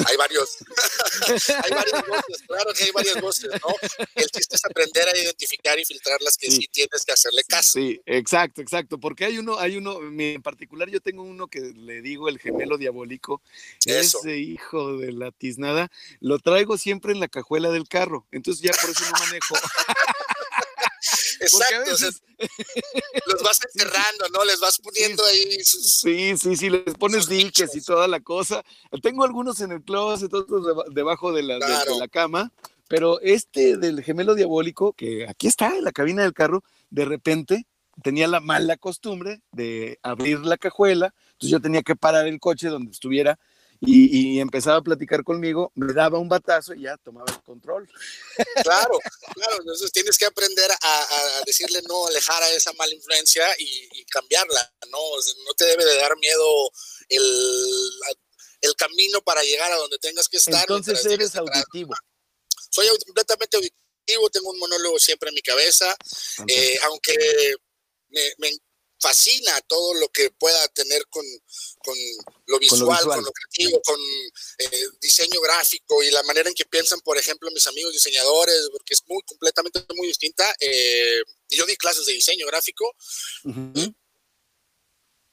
Speaker 2: Hay varios. *laughs* hay varias voces, claro que hay varias voces, ¿no? El chiste es aprender a identificar y filtrar las que
Speaker 1: Sí.
Speaker 2: sí, tienes que hacerle caso.
Speaker 1: Sí, exacto, exacto, porque hay uno, hay uno, mi- en particular yo tengo uno que le digo el gemelo diabólico,
Speaker 2: Eso.
Speaker 1: ese hijo de la tiznada, lo traigo siempre en la cajuela del carro, entonces ya por eso no manejo. *laughs*
Speaker 2: Exacto. o sea,
Speaker 1: veces, *laughs*
Speaker 2: los vas enterrando, ¿no? Les vas poniendo ahí sus.
Speaker 1: sí, sí, sí, les pones diques y toda la cosa. Tengo algunos en el closet, otros deba- debajo de la, de- de la cama, pero este del gemelo diabólico, que aquí está en la cabina del carro, de repente tenía la mala costumbre de abrir la cajuela, entonces yo tenía que parar el coche donde estuviera y, y empezaba a platicar conmigo, me daba un batazo y ya tomaba el control. *laughs*
Speaker 2: Claro, claro. Entonces tienes que aprender a, a decirle no, alejar a esa mala influencia y, y cambiarla, ¿no? O sea, no te debe de dar miedo el, el camino para llegar a donde tengas que estar.
Speaker 1: Entonces eres auditivo.
Speaker 2: Soy completamente auditivo, tengo un monólogo siempre en mi cabeza, eh, aunque me, me fascina todo lo que pueda tener con, con lo visual, con lo,
Speaker 1: visual.
Speaker 2: creativo, con eh, diseño gráfico y la manera en que piensan, por ejemplo, mis amigos diseñadores, porque es muy completamente muy distinta. Eh, yo di clases de diseño gráfico.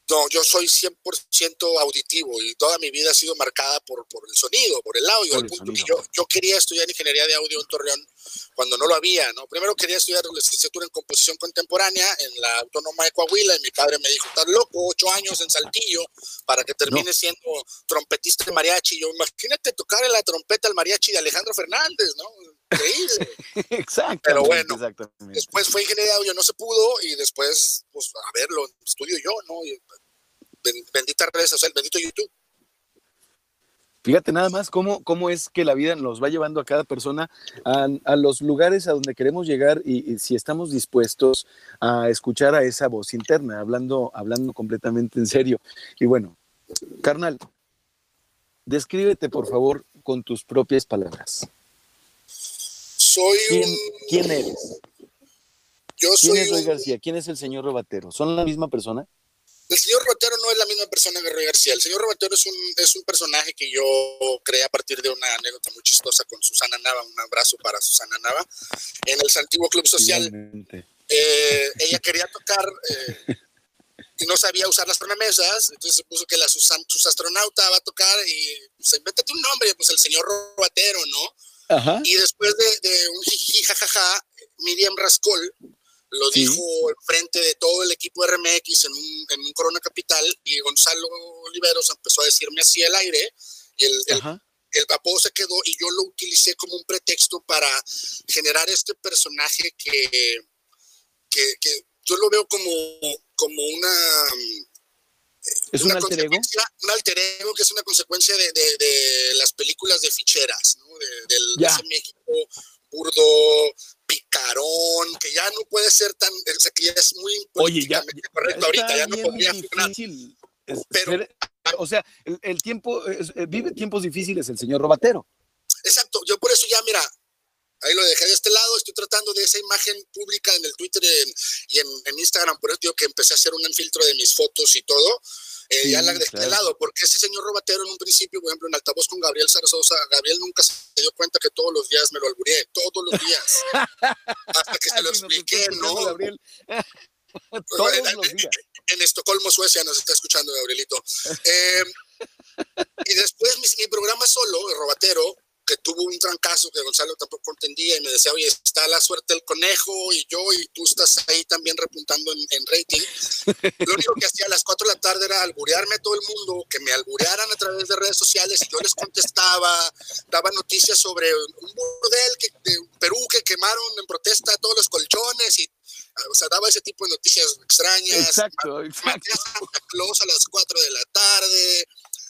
Speaker 2: No, yo soy 100% auditivo y toda mi vida ha sido marcada por, por el sonido, por el audio.
Speaker 1: Por
Speaker 2: al
Speaker 1: el
Speaker 2: punto que yo, yo quería estudiar ingeniería de audio en Torreón cuando no lo había, ¿no? Primero quería estudiar licenciatura en composición contemporánea en la Autónoma de Coahuila y mi padre me dijo, estás loco, ocho años en Saltillo para que termines siendo trompetista de mariachi. Yo, imagínate tocar la trompeta al mariachi de Alejandro Fernández, ¿no? Increíble. *laughs*
Speaker 1: Exactamente.
Speaker 2: Pero bueno,
Speaker 1: exactamente.
Speaker 2: Después fue ingeniería de audio, no se pudo, y después, pues, a ver, lo estudio yo, ¿no? Y, ben- bendita redes sociales, bendito YouTube.
Speaker 1: Fíjate nada más cómo, cómo es que la vida nos va llevando a cada persona a, a los lugares a donde queremos llegar y, y si estamos dispuestos a escuchar a esa voz interna, hablando, hablando completamente en serio. Y bueno, carnal, descríbete por favor con tus propias palabras.
Speaker 2: Soy
Speaker 1: ¿Quién,
Speaker 2: un.
Speaker 1: quién eres?
Speaker 2: Yo
Speaker 1: ¿Quién
Speaker 2: soy
Speaker 1: es Roy
Speaker 2: un.
Speaker 1: García? ¿Quién es el señor Robatero? ¿Son la misma persona?
Speaker 2: El señor Rotero no es la misma persona que Roy García. El señor Rotero es un, es un personaje que yo creé a partir de una anécdota muy chistosa con Susana Nava. Un abrazo para Susana Nava. En el Antiguo Club Social, eh, *laughs* ella quería tocar eh, y no sabía usar las tornamesas, entonces se puso que la sus, sus astronauta va a tocar y pues invéntate un nombre, pues el señor Robatero, ¿no?
Speaker 1: Ajá.
Speaker 2: Y después de, de un jiji jajaja, Miriam Rascol lo
Speaker 1: Sí.
Speaker 2: dijo enfrente de todo el equipo de RMX en un, en un Corona Capital y Gonzalo Oliveros empezó a decirme así al aire y el, el, el se quedó y yo lo utilicé como un pretexto para generar este personaje que, que, que yo lo veo como, como una
Speaker 1: ¿Es un
Speaker 2: una
Speaker 1: alter ego?
Speaker 2: Un alter ego que es una consecuencia de, de- de las películas de ficheras, ¿no? De- del
Speaker 1: Ya.
Speaker 2: México burdo, picarón, que ya no puede ser tan, o sea, que ya es muy
Speaker 1: Oye, ya,
Speaker 2: correcto ahorita, ya no podría
Speaker 1: difícil. Es-
Speaker 2: Pero-
Speaker 1: ser- o sea, el, el tiempo, es- eh, vive tiempos difíciles el señor Robatero.
Speaker 2: Exacto, yo por eso ya, mira, ahí lo dejé de este lado, estoy tratando de esa imagen pública en el Twitter y en, en Instagram, por eso digo que empecé a hacer un filtro de mis fotos y todo, eh,
Speaker 1: Sí,
Speaker 2: ya la dejé
Speaker 1: claro.
Speaker 2: de lado, porque ese señor Robatero en un principio, por ejemplo, en altavoz con Gabriel Zarazosa, Gabriel nunca se dio cuenta que todos los días me lo albureé, todos los días, *laughs* hasta que se lo expliqué, ¿no?
Speaker 1: Gabriel. *laughs* Todos los días.
Speaker 2: en Estocolmo, Suecia, nos está escuchando Gabrielito. *laughs* Eh, y después mi, mi programa solo, el Robatero, que tuvo un trancazo que Gonzalo tampoco entendía y me decía, oye, está la suerte del conejo y yo y tú estás ahí también repuntando en, en rating. *laughs* Lo único que hacía a las 4 de la tarde era alburearme a todo el mundo, que me alburearan a través de redes sociales y yo les contestaba, daba noticias sobre un burdel que, de Perú que quemaron en protesta todos los colchones y o sea, daba ese tipo de noticias extrañas.
Speaker 1: Exacto, exacto.
Speaker 2: Santa Claus a las 4 de la tarde,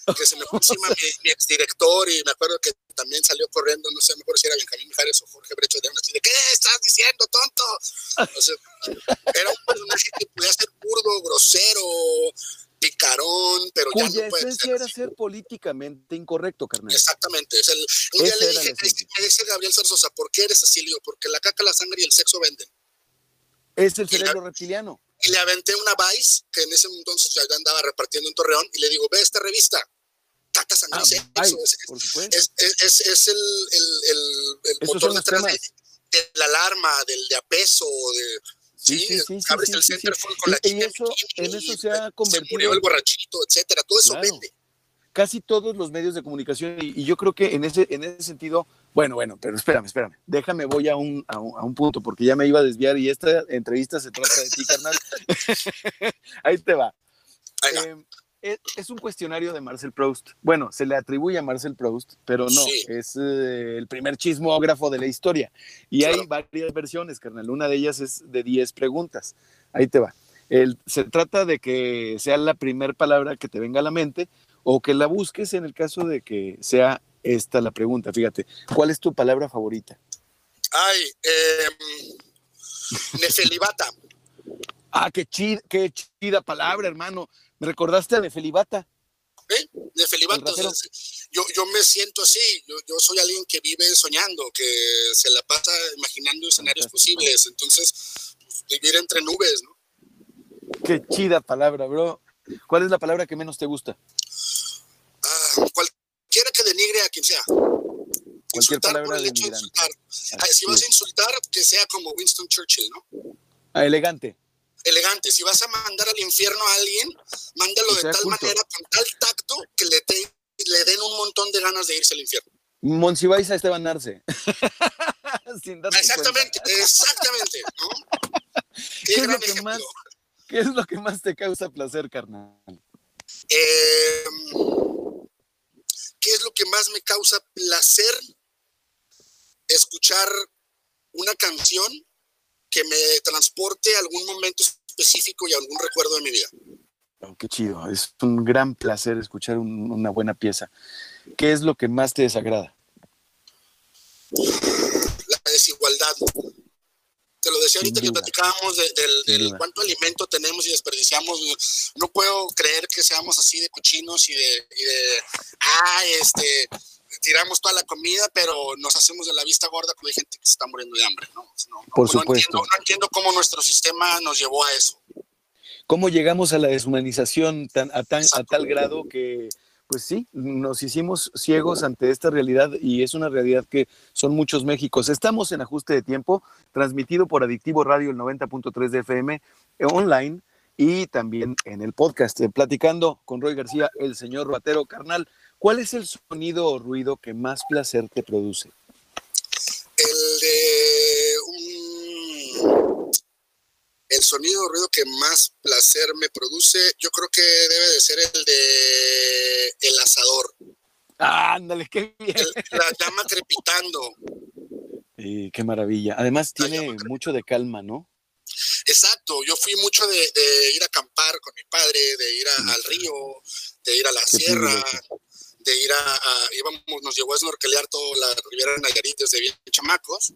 Speaker 2: *laughs* que se me fue encima mi, mi exdirector y me acuerdo que también salió corriendo, no sé, mejor si era Benjamín Mijares o Jorge Brecho de así de, ¿qué estás diciendo, tonto? O sea, *laughs* era un personaje que podía ser burdo, grosero, picarón, pero ya no puede
Speaker 1: esencia
Speaker 2: ser
Speaker 1: era
Speaker 2: así.
Speaker 1: ser políticamente incorrecto, carnal.
Speaker 2: Exactamente. Es el, un día le dije, dice Gabriel Zarzosa, ¿por qué eres así? Le digo, porque la caca, la sangre y el sexo venden.
Speaker 1: Es el cerebro reptiliano.
Speaker 2: Y le aventé una Vice, que en ese entonces ya andaba repartiendo en Torreón, y le digo, ve esta revista. Tata San
Speaker 1: Ah,
Speaker 2: Luis,
Speaker 1: Vice,
Speaker 2: es, el, el, el, el motor detrás de, de la alarma, del de apeso, de...
Speaker 1: Sí,
Speaker 2: Sí,
Speaker 1: sí, sí,
Speaker 2: abres el centerfold con la
Speaker 1: Y- eso- en eso se ha
Speaker 2: Se
Speaker 1: convertido-
Speaker 2: murió el borrachito, etcétera. Todo eso
Speaker 1: Claro.
Speaker 2: vende.
Speaker 1: Casi todos los medios de comunicación, y, y yo creo que en ese, en ese sentido, bueno, bueno, pero espérame, espérame, déjame, voy a un, a un, a un punto, porque ya me iba a desviar y esta entrevista se trata de ti, carnal. *laughs* *laughs* Ahí te va. Eh, es, es un cuestionario de Marcel Proust. Bueno, se le atribuye a Marcel Proust, pero no,
Speaker 2: Sí.
Speaker 1: es eh, el primer chismógrafo de la historia. Y hay varias versiones, carnal. Una de ellas es de 10 preguntas. Ahí te va. El- se trata de que sea la primera palabra que te venga a la mente o que la busques en el caso de que sea esta la pregunta. Fíjate, ¿cuál es tu palabra favorita?
Speaker 2: Ay, eh, *laughs* Nefelibata.
Speaker 1: Ah, qué chida, qué chida palabra, hermano. Me recordaste a.
Speaker 2: ¿eh? Nefelibata.
Speaker 1: El rapero.
Speaker 2: Entonces, yo, yo me siento así. Yo, yo soy alguien que vive soñando, que se la pasa imaginando escenarios
Speaker 1: Fantástico.
Speaker 2: posibles. Entonces, pues, vivir entre nubes, ¿no?
Speaker 1: Qué chida palabra, bro. ¿Cuál es la palabra que menos te gusta?
Speaker 2: Ah, cualquiera que denigre a quien sea.
Speaker 1: Cualquier
Speaker 2: Insultar
Speaker 1: palabra
Speaker 2: por el hecho de insultar. Ah, si vas a insultar, que sea como Winston Churchill, ¿no?
Speaker 1: Ah, elegante.
Speaker 2: Elegante. Si vas a mandar al infierno a alguien, mándalo de tal
Speaker 1: culto.
Speaker 2: manera, con tal tacto, que le, te- le den un montón de ganas de irse al infierno.
Speaker 1: Monsiváis a Esteban Arce. *laughs* Sin
Speaker 2: Exactamente,
Speaker 1: cuenta.
Speaker 2: exactamente. ¿no? *laughs*
Speaker 1: ¿Qué
Speaker 2: Qué
Speaker 1: es
Speaker 2: gran ejemplo.
Speaker 1: más- ¿Qué es lo que más te causa placer, carnal?
Speaker 2: Eh, ¿Qué es lo que más me causa placer? Escuchar una canción que me transporte a algún momento específico y a algún recuerdo de mi vida.
Speaker 1: Oh, qué chido. Es un gran placer escuchar un- una buena pieza. ¿Qué es lo que más te desagrada?
Speaker 2: La desigualdad. Te lo decía
Speaker 1: Sin
Speaker 2: ahorita que platicábamos de- del, cuánto alimento tenemos y desperdiciamos. No puedo creer que seamos así de cochinos y de, y de ah, este, tiramos toda la comida, pero nos hacemos de la vista gorda cuando hay gente que se está muriendo de hambre. No, No, no,
Speaker 1: Por
Speaker 2: no
Speaker 1: supuesto.
Speaker 2: entiendo, no entiendo cómo nuestro sistema nos llevó a eso.
Speaker 1: ¿Cómo llegamos a la deshumanización tan, a, tan, a tal grado que, pues sí, nos hicimos ciegos ante esta realidad y es una realidad que son muchos Méxicos. Estamos en ajuste de tiempo, transmitido por Adictivo Radio el 90.3 de FM eh, online y también en el podcast. Eh, platicando con Roy García, el señor Ratero Carnal, ¿cuál es el sonido o ruido que más placer te produce?
Speaker 2: El de un- el sonido o ruido que más placer me produce, yo creo que debe de ser el de el asador.
Speaker 1: Ah, ándale, qué bien.
Speaker 2: El- la llama crepitando.
Speaker 1: Eh, qué maravilla. Además tiene mucho de calma, ¿no?
Speaker 2: Exacto, yo fui mucho de, de ir a acampar con mi padre, de ir a- al río, de ir a la
Speaker 1: Qué
Speaker 2: sierra,
Speaker 1: privilegio.
Speaker 2: De ir a, a- íbamos, nos llevó a snorkelear toda la Riviera de Nayarit desde bien chamacos,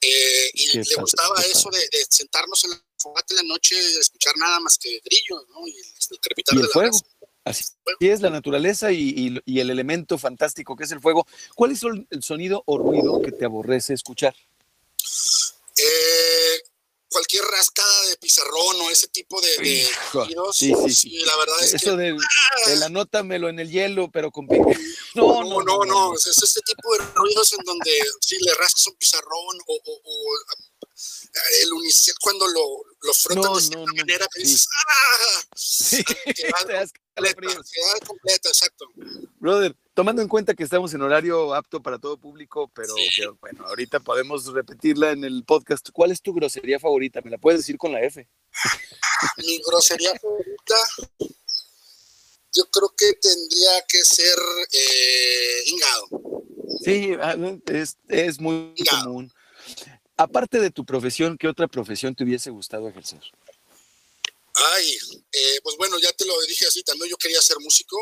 Speaker 2: eh, y le
Speaker 1: padre,
Speaker 2: gustaba eso de, de sentarnos en la fogata en la noche y escuchar nada más que grillos, ¿no? Y el crepitar
Speaker 1: Y
Speaker 2: de
Speaker 1: el
Speaker 2: la
Speaker 1: fuego.
Speaker 2: brasa.
Speaker 1: Así es la naturaleza y, y- y el elemento fantástico que es el fuego. ¿Cuál es el sonido o ruido que te aborrece escuchar?
Speaker 2: Eh, cualquier rascada de pizarrón o ese tipo de, de ruidos,
Speaker 1: sí, sí, sí.
Speaker 2: la verdad es
Speaker 1: Eso
Speaker 2: que
Speaker 1: del el anótamelo en el hielo, pero con pi- *laughs*
Speaker 2: No, no, no, Es este tipo de ruidos en donde si le rascas un pizarrón o, o- o, el unicel cuando lo, lo frotas
Speaker 1: No,
Speaker 2: de cierta
Speaker 1: no, no,
Speaker 2: manera que
Speaker 1: sí.
Speaker 2: dices ¡ah! *laughs*
Speaker 1: Sí, te
Speaker 2: ansiedad completa, exacto.
Speaker 1: Brother, tomando en cuenta que estamos en horario apto para todo público, pero
Speaker 2: Sí.
Speaker 1: que, bueno, ahorita podemos repetirla en el podcast. ¿Cuál es tu grosería favorita? ¿Me la puedes decir con la F?
Speaker 2: Mi grosería favorita, yo creo que tendría que ser eh, ingado.
Speaker 1: Sí, ah, es, es muy común. Aparte de tu profesión, ¿qué otra profesión te hubiese gustado ejercer?
Speaker 2: Ay, eh, pues bueno, ya te lo dije así, también yo quería ser músico,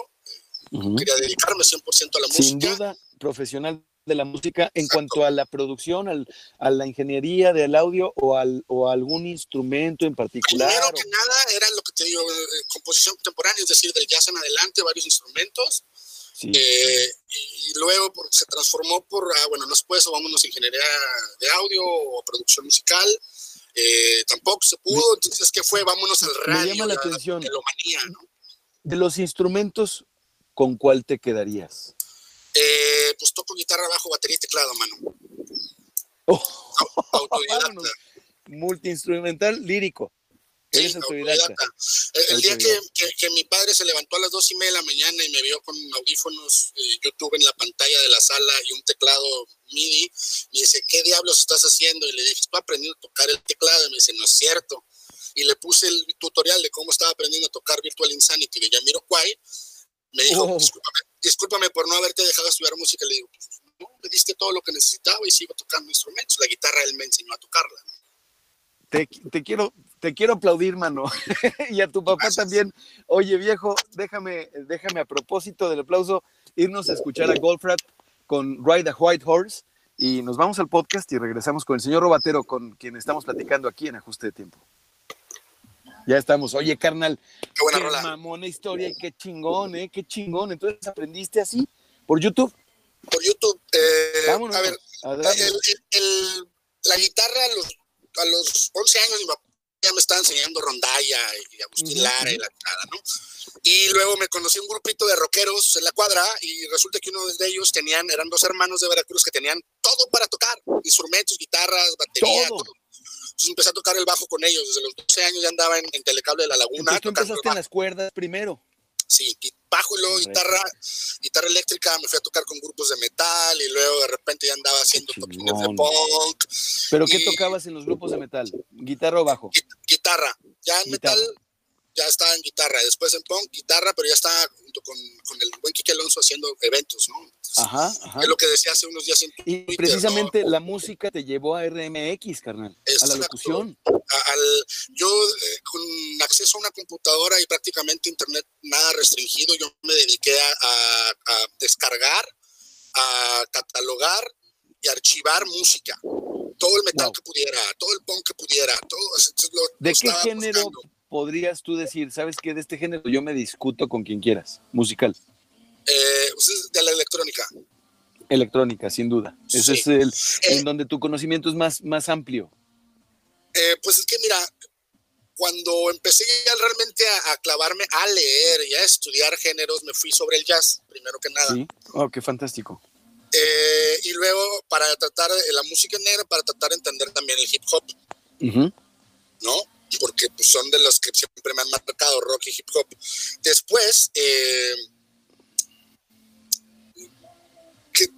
Speaker 1: Ujú.
Speaker 2: quería dedicarme 100% a la
Speaker 1: Sin
Speaker 2: música.
Speaker 1: duda, profesional de la música en
Speaker 2: Exacto.
Speaker 1: cuanto a la producción, al- a la ingeniería del audio o, al, o algún instrumento en particular.
Speaker 2: Primero
Speaker 1: o-
Speaker 2: que nada era lo que te digo, eh, composición contemporánea, es decir, del jazz en adelante, varios instrumentos,
Speaker 1: Sí.
Speaker 2: eh, y luego por- se transformó por, ah, bueno, no es pues, o vámonos a ingeniería de audio o producción musical. eh, tampoco se pudo, entonces ¿qué fue? Vámonos al radio.
Speaker 1: Me llama la atención.
Speaker 2: melomanía, ¿no?
Speaker 1: De los instrumentos, ¿con cuál te quedarías?
Speaker 2: Eh, pues toco guitarra, bajo, batería y teclado, mano.
Speaker 1: Oh,
Speaker 2: Autodidacta. *laughs*
Speaker 1: Multiinstrumental lírico.
Speaker 2: Sí. El, día que,
Speaker 1: Autodidacta.
Speaker 2: que- que mi padre se levantó a las dos y media de la mañana y me vio con audífonos eh, YouTube en la pantalla de la sala y un teclado MIDI, me dice, ¿qué diablos estás haciendo? Y le dije, estoy aprendiendo a tocar el teclado. Y me dice, no es cierto. Y le puse el tutorial de cómo estaba aprendiendo a tocar Virtual Insanity de Yamiro Kwai. Me dijo,
Speaker 1: Oh.
Speaker 2: discúlpame, discúlpame por no haberte dejado estudiar música. Le digo, "Pues, no, me diste todo lo que necesitaba y sigo tocando instrumentos. La guitarra él me enseñó a tocarla.
Speaker 1: Te, te quiero, te quiero aplaudir, mano. *laughs* y a tu papá
Speaker 2: Gracias.
Speaker 1: también. Oye, viejo, déjame, déjame a propósito del aplauso irnos a escuchar a Goldfrat con Ride a White Horse. Y nos vamos al podcast y regresamos con el señor Robatero, con quien estamos platicando aquí en Ajuste de Tiempo. Ya estamos. Oye, carnal,
Speaker 2: Qué buena
Speaker 1: qué
Speaker 2: rola.
Speaker 1: mamona historia y qué chingón, ¿eh? Qué chingón. Entonces, ¿aprendiste así? ¿Por YouTube?
Speaker 2: Por YouTube. eh,
Speaker 1: Vámonos.
Speaker 2: a ver, el- el- el- la guitarra a los, a los 11 años mi papá ya me estaba enseñando rondalla y Agustín Lara y la nada, ¿no? Y luego me conocí un grupito de rockeros en la cuadra y resulta que uno de ellos tenían, eran dos hermanos de Veracruz que tenían todo para tocar, instrumentos, guitarras, batería,
Speaker 1: Todo.
Speaker 2: todo. Entonces empecé a tocar el bajo con ellos, desde los 12 años ya andaba en, en Telecable de la Laguna.
Speaker 1: Entonces tú empezaste en las cuerdas primero.
Speaker 2: Sí, bajo y luego guitarra, guitarra eléctrica, me fui a tocar con grupos de metal y luego de repente ya andaba haciendo toquines de punk,
Speaker 1: ¿Pero qué tocabas en los grupos de metal? ¿Guitarra o bajo?
Speaker 2: gui- guitarra. Ya en
Speaker 1: Guitarra.
Speaker 2: metal ya estaba en guitarra, después en punk, guitarra, pero ya estaba junto con, con el buen Kike Alonso haciendo eventos, ¿no? Entonces,
Speaker 1: Ajá, ajá.
Speaker 2: Es lo que decía hace unos días en
Speaker 1: Y precisamente la música te llevó a RMX, carnal, a la
Speaker 2: Exacto.
Speaker 1: locución.
Speaker 2: a- al, yo eh, con acceso a una computadora y prácticamente internet nada restringido, yo me dediqué a, a- a descargar, a catalogar y archivar música. Todo el metal
Speaker 1: Wow.
Speaker 2: que pudiera, todo el punk que pudiera, todo. lo-
Speaker 1: ¿De
Speaker 2: lo
Speaker 1: qué género
Speaker 2: buscando.
Speaker 1: Podrías tú decir, sabes que de este género yo me discuto con quien quieras? Musical,
Speaker 2: Eh, pues es de la electrónica.
Speaker 1: electrónica, sin duda. Ese es el
Speaker 2: Eh,
Speaker 1: en donde tu conocimiento es más, más amplio.
Speaker 2: Eh, pues es que mira, cuando empecé ya realmente a, a clavarme a leer y a estudiar géneros, me fui sobre el jazz, primero que nada.
Speaker 1: Sí. Oh, qué fantástico.
Speaker 2: Eh, y luego para tratar la música negra, para tratar de entender también el hip hop,
Speaker 1: Ujú.
Speaker 2: ¿no? Porque pues, son de los que siempre me han marcado rock y hip hop. Después, eh, ¿qué,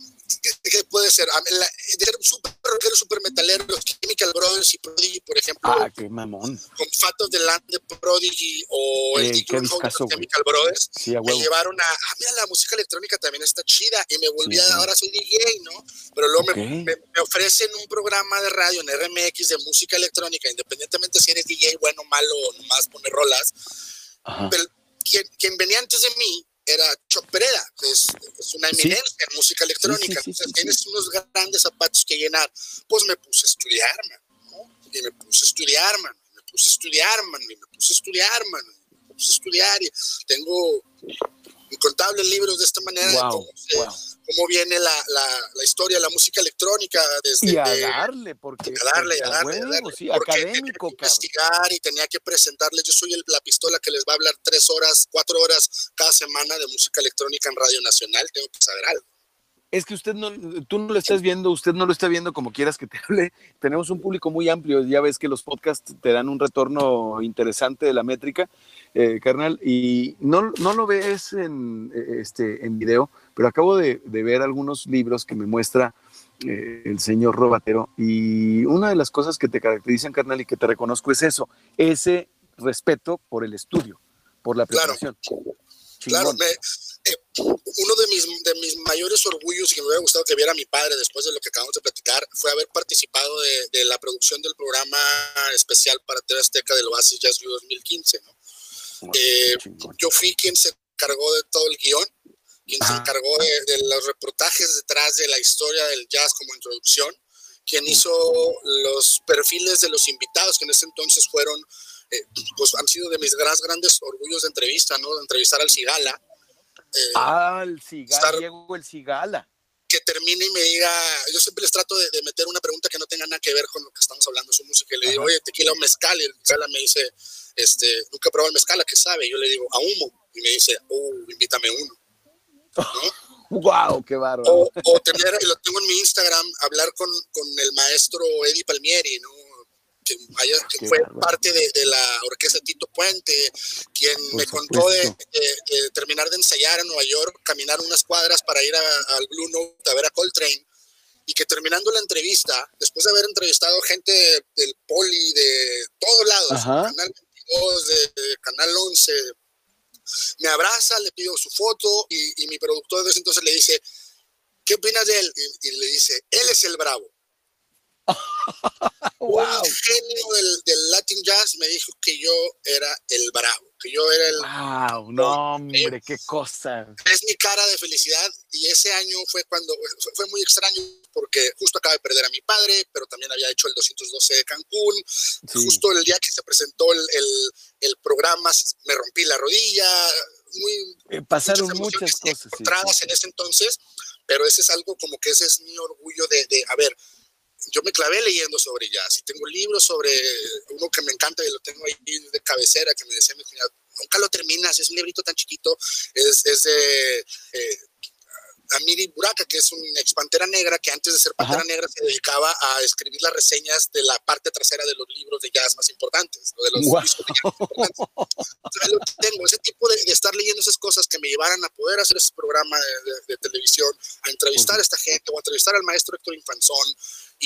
Speaker 2: qué puede ser? La- de ser súper rockero, súper metalero, los Chemical Brothers y Prodigy, por ejemplo,
Speaker 1: Ah, qué mamón.
Speaker 2: con Fat of the Land de Prodigy o el
Speaker 1: Eh,
Speaker 2: los
Speaker 1: güey.
Speaker 2: Chemical Brothers,
Speaker 1: Sí, a
Speaker 2: me llevaron a, ah, mira, la música electrónica también está chida y me volví
Speaker 1: Sí,
Speaker 2: a,
Speaker 1: sí.
Speaker 2: ahora soy DJ, ¿no? Pero luego
Speaker 1: Ok.
Speaker 2: me, me- me ofrecen un programa de radio en RMX de música electrónica, independientemente si eres DJ bueno, malo o nomás poner rolas,
Speaker 1: Ajá.
Speaker 2: pero quien, quien venía antes de mí era Choc Pereda, que es, es una
Speaker 1: Sí.
Speaker 2: eminencia en música electrónica,
Speaker 1: sí, sí, sí,
Speaker 2: tienes unos grandes zapatos que llenar, pues me puse a estudiar, man, ¿no? Y me puse a estudiar, man, me puse a estudiar, man, y me puse a estudiar, man, me puse a estudiar y tengo incontables libros de esta manera de cómo, viene la, la, la historia la música electrónica desde
Speaker 1: Y a
Speaker 2: de-
Speaker 1: darle, porque.
Speaker 2: a darle,
Speaker 1: porque
Speaker 2: a darle, a
Speaker 1: huevo,
Speaker 2: darle,
Speaker 1: sí,
Speaker 2: porque tenía
Speaker 1: académico,
Speaker 2: que investigar y tenía que presentarles. Yo soy el- la pistola que les va a hablar tres horas, cuatro horas cada semana de música electrónica en Radio Nacional. Tengo que saber algo.
Speaker 1: Es que usted no, tú no lo estás viendo, usted no lo está viendo como quieras que te *laughs* hable. Tenemos un público muy amplio, ya ves que los podcasts te dan un retorno interesante de la métrica, eh, carnal, y no, no lo ves en, eh, este, en video, pero acabo de, de ver algunos libros que me muestra eh, el señor Robatero, y una de las cosas que te caracterizan, carnal, y que te reconozco es eso, ese respeto por el estudio, por la
Speaker 2: Claro.
Speaker 1: preparación.
Speaker 2: Claro,
Speaker 1: Chingón.
Speaker 2: me- eh, uno de mis, de mis mayores orgullos y que me hubiera gustado que viera mi padre después de lo que acabamos de platicar fue haber participado de, de la producción del programa especial para TV Azteca del Oasis Jazz View 2015. ¿no? Eh, yo fui quien se encargó de todo el guion, quien se encargó de, de los reportajes detrás de la historia del jazz como introducción, quien hizo los perfiles de los invitados, que en ese entonces fueron, eh, pues han sido de mis grandes, grandes orgullos de entrevista, ¿no? De entrevistar al Cigala, eh,
Speaker 1: Ah, el Cigala,
Speaker 2: Estar-
Speaker 1: Diego el Cigala.
Speaker 2: Que termine y me diga, yo siempre les trato de, meter una pregunta que no tenga nada que ver con lo que estamos hablando de su música. Y le digo, oye, tequila o mezcal. Y el mezcal me dice, este, nunca he probado el mezcal, ¿a qué sabe? yo le digo, a humo. Y me dice, oh, invítame uno.
Speaker 1: ¡Wow! ¡Qué bárbaro!
Speaker 2: O, o, tener, y lo tengo en mi Instagram, hablar con, con el maestro Eddie Palmieri, ¿no? Que, fue parte de, la orquesta Tito Puente, quien me contó de, terminar de ensayar en Nueva York, caminar unas cuadras para ir al Blue Note a ver a Coltrane, y que terminando la entrevista, después de haber entrevistado gente del Poli, de todos lados, Canal 22, de, Canal 11, me abraza, le pido su foto y, mi productor desde entonces le dice, ¿qué opinas de él? y le dice, él es el bravo. *laughs*
Speaker 1: wow.
Speaker 2: Un genio del, Latin Jazz me dijo que yo era el bravo, que yo era el...
Speaker 1: Wow, *laughs* no, hombre, qué cosa.
Speaker 2: Es mi cara de felicidad y ese año fue cuando, fue muy extraño porque justo acaba de perder a mi padre, pero también había hecho el 212 de Cancún. Justo el día que se presentó el, el, programa me rompí la rodilla. Muy,
Speaker 1: eh, pasaron muchas, cosas.
Speaker 2: Encontradas en ese entonces, pero ese es algo como que ese es mi orgullo de, de a ver, yo me clavé leyendo sobre jazz y tengo libros sobre uno que me encanta y lo tengo ahí de cabecera que me decía mi cuñado, nunca lo terminas, es un librito tan chiquito, es, es de eh, Amiri Buraka, que es un ex Pantera Negra, que antes de ser Pantera Negra se dedicaba a escribir las reseñas de la parte trasera de los libros de jazz más importantes, de los discos de jazz importantes. tengo ese tipo de, estar leyendo esas cosas que me llevaran a poder hacer ese programa de, televisión, a entrevistar a esta gente o a entrevistar al maestro Héctor Infanzón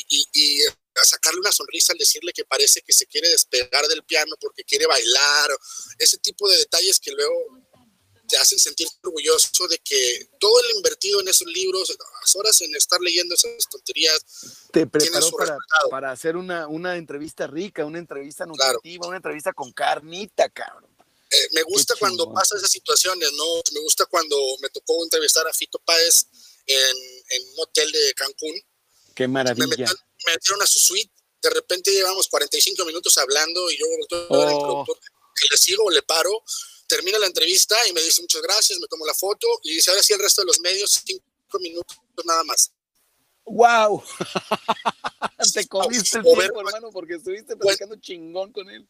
Speaker 2: y, y, a sacarle una sonrisa al decirle que parece que se quiere despegar del piano porque quiere bailar, ese tipo de detalles que luego te hacen sentir orgulloso de que todo el invertido en esos libros, las horas en estar leyendo esas tonterías,
Speaker 1: te preparó para, para, hacer una, una entrevista rica, una entrevista nutritiva, una entrevista con carnita, cabrón.
Speaker 2: Eh, me gusta cuando pasa esas situaciones, ¿no? Me gusta cuando me tocó entrevistar a Fito Páez en, en un hotel de Cancún.
Speaker 1: Qué maravilla.
Speaker 2: Me metieron, a su suite, de repente llevamos 45 minutos hablando y yo oh. que le sigo o le paro termina la entrevista y me dice muchas gracias, me tomo la foto y dice ahora sí el resto de los medios, cinco minutos nada más.
Speaker 1: ¡Wow! *laughs* Te comiste el tiempo, hermano, porque estuviste platicando chingón con él.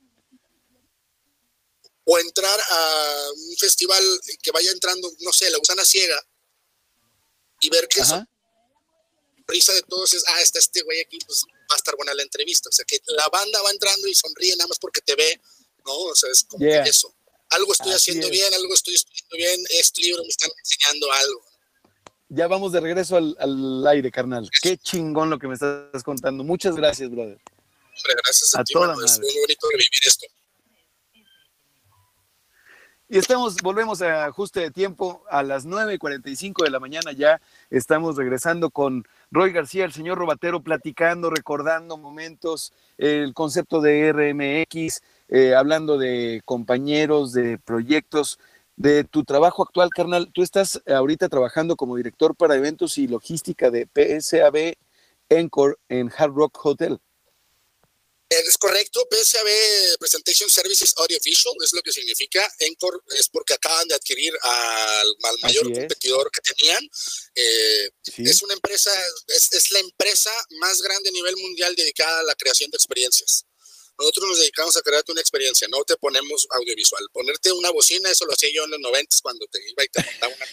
Speaker 2: O entrar a un festival que vaya entrando, no sé, la gusana ciega y ver que eso, risa de todos es, ah, está este güey aquí, pues va a estar buena la entrevista. O sea, que la banda va entrando y sonríe nada más porque te ve, ¿no? O sea, es como eso algo estoy haciendo bien, algo estoy estudiando bien, este libro me están enseñando algo.
Speaker 1: Ya vamos de regreso al, aire, carnal. Qué chingón lo que me estás contando. Muchas gracias, brother.
Speaker 2: gracias a, ti, toda Es muy bonito revivir esto.
Speaker 1: Y estamos, volvemos a ajuste de tiempo a las 9.45 de la mañana ya. Estamos regresando con Roy García, el señor Robatero, platicando, recordando momentos, el concepto de RMX, eh, hablando de compañeros, de proyectos, de tu trabajo actual, carnal. Tú estás ahorita trabajando como director para eventos y logística de PSAB Encore en Hard Rock Hotel.
Speaker 2: Es correcto, PSAB Presentation Services Audiovisual es lo que significa. Encore es porque acaban de adquirir al, mayor competidor que tenían. Eh, es una empresa, es, es la empresa más grande a nivel mundial dedicada a la creación de experiencias. Nosotros nos dedicamos a crearte una experiencia, no te ponemos audiovisual. Ponerte una bocina, eso lo hacía yo en los noventas cuando te iba y te montaba una.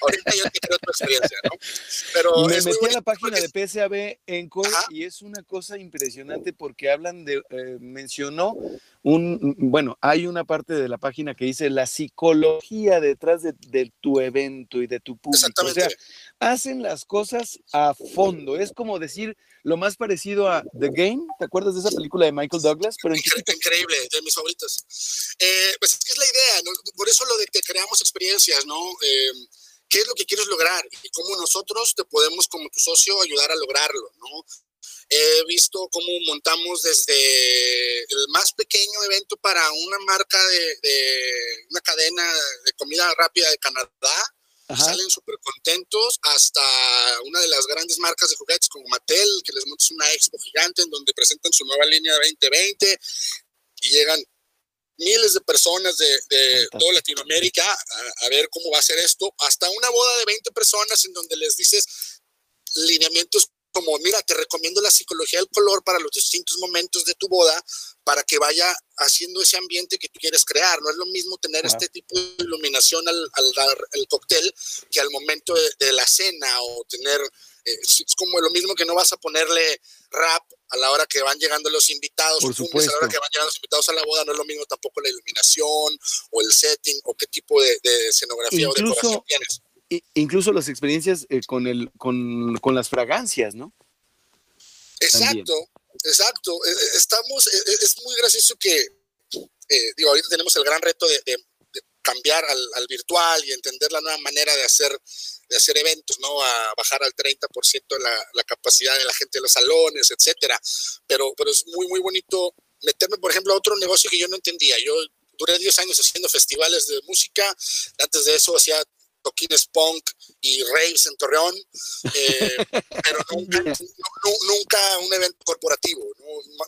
Speaker 2: Ahorita yo te creo tu experiencia, ¿no?
Speaker 1: Pero Me metí a la página de PSAB Encore y es una cosa impresionante porque hablan de, eh, mencionó un, bueno, hay una parte de la página que dice la psicología detrás de, tu evento y de tu público. O sea, hacen las cosas a fondo. Es como decir lo más parecido a The Game. ¿Te acuerdas de esa película de Michael Douglas?
Speaker 2: Pero Increíble, de mis favoritos. Eh, pues es que es la idea, ¿no? por eso lo de que creamos experiencias, ¿no? Eh, ¿Qué es lo que quieres lograr? Y cómo nosotros te podemos, como tu socio, ayudar a lograrlo, ¿no? He visto cómo montamos desde el más pequeño evento para una marca de, una cadena de comida rápida de Canadá, salen súper contentos, hasta una de las grandes marcas de juguetes como Mattel, que les montas una expo gigante en donde presentan su nueva línea 2020 y llegan miles de personas de, toda Latinoamérica a, a, ver cómo va a ser esto, hasta una boda de 20 personas en donde les dices, lineamientos como, mira, te recomiendo la psicología del color para los distintos momentos de tu boda, para que vaya haciendo ese ambiente que tú quieres crear. No es lo mismo tener este tipo de iluminación al, dar el cóctel que al momento de, la cena o tener, eh, es como lo mismo que no vas a ponerle rap a la hora que van llegando los invitados,
Speaker 1: Por supuesto.
Speaker 2: a la hora que van llegando los invitados a la boda, no es lo mismo tampoco la iluminación o el setting o qué tipo de, escenografía o decoración tienes
Speaker 1: incluso las experiencias eh, con, el, con, con, las fragancias, ¿no?
Speaker 2: Exacto, exacto. E, e, estamos, e, es muy gracioso que, eh, digo, ahorita tenemos el gran reto de, cambiar al, al, virtual y entender la nueva manera de hacer, de hacer eventos, ¿no? A bajar al 30% la, la capacidad de la gente de los salones, etcétera. Pero, pero es muy, muy bonito meterme, por ejemplo, a otro negocio que yo no entendía. Yo duré 10 años haciendo festivales de música. Antes de eso hacía toquines punk y raves en Torreón, eh, *laughs* pero nunca, nunca, un evento corporativo,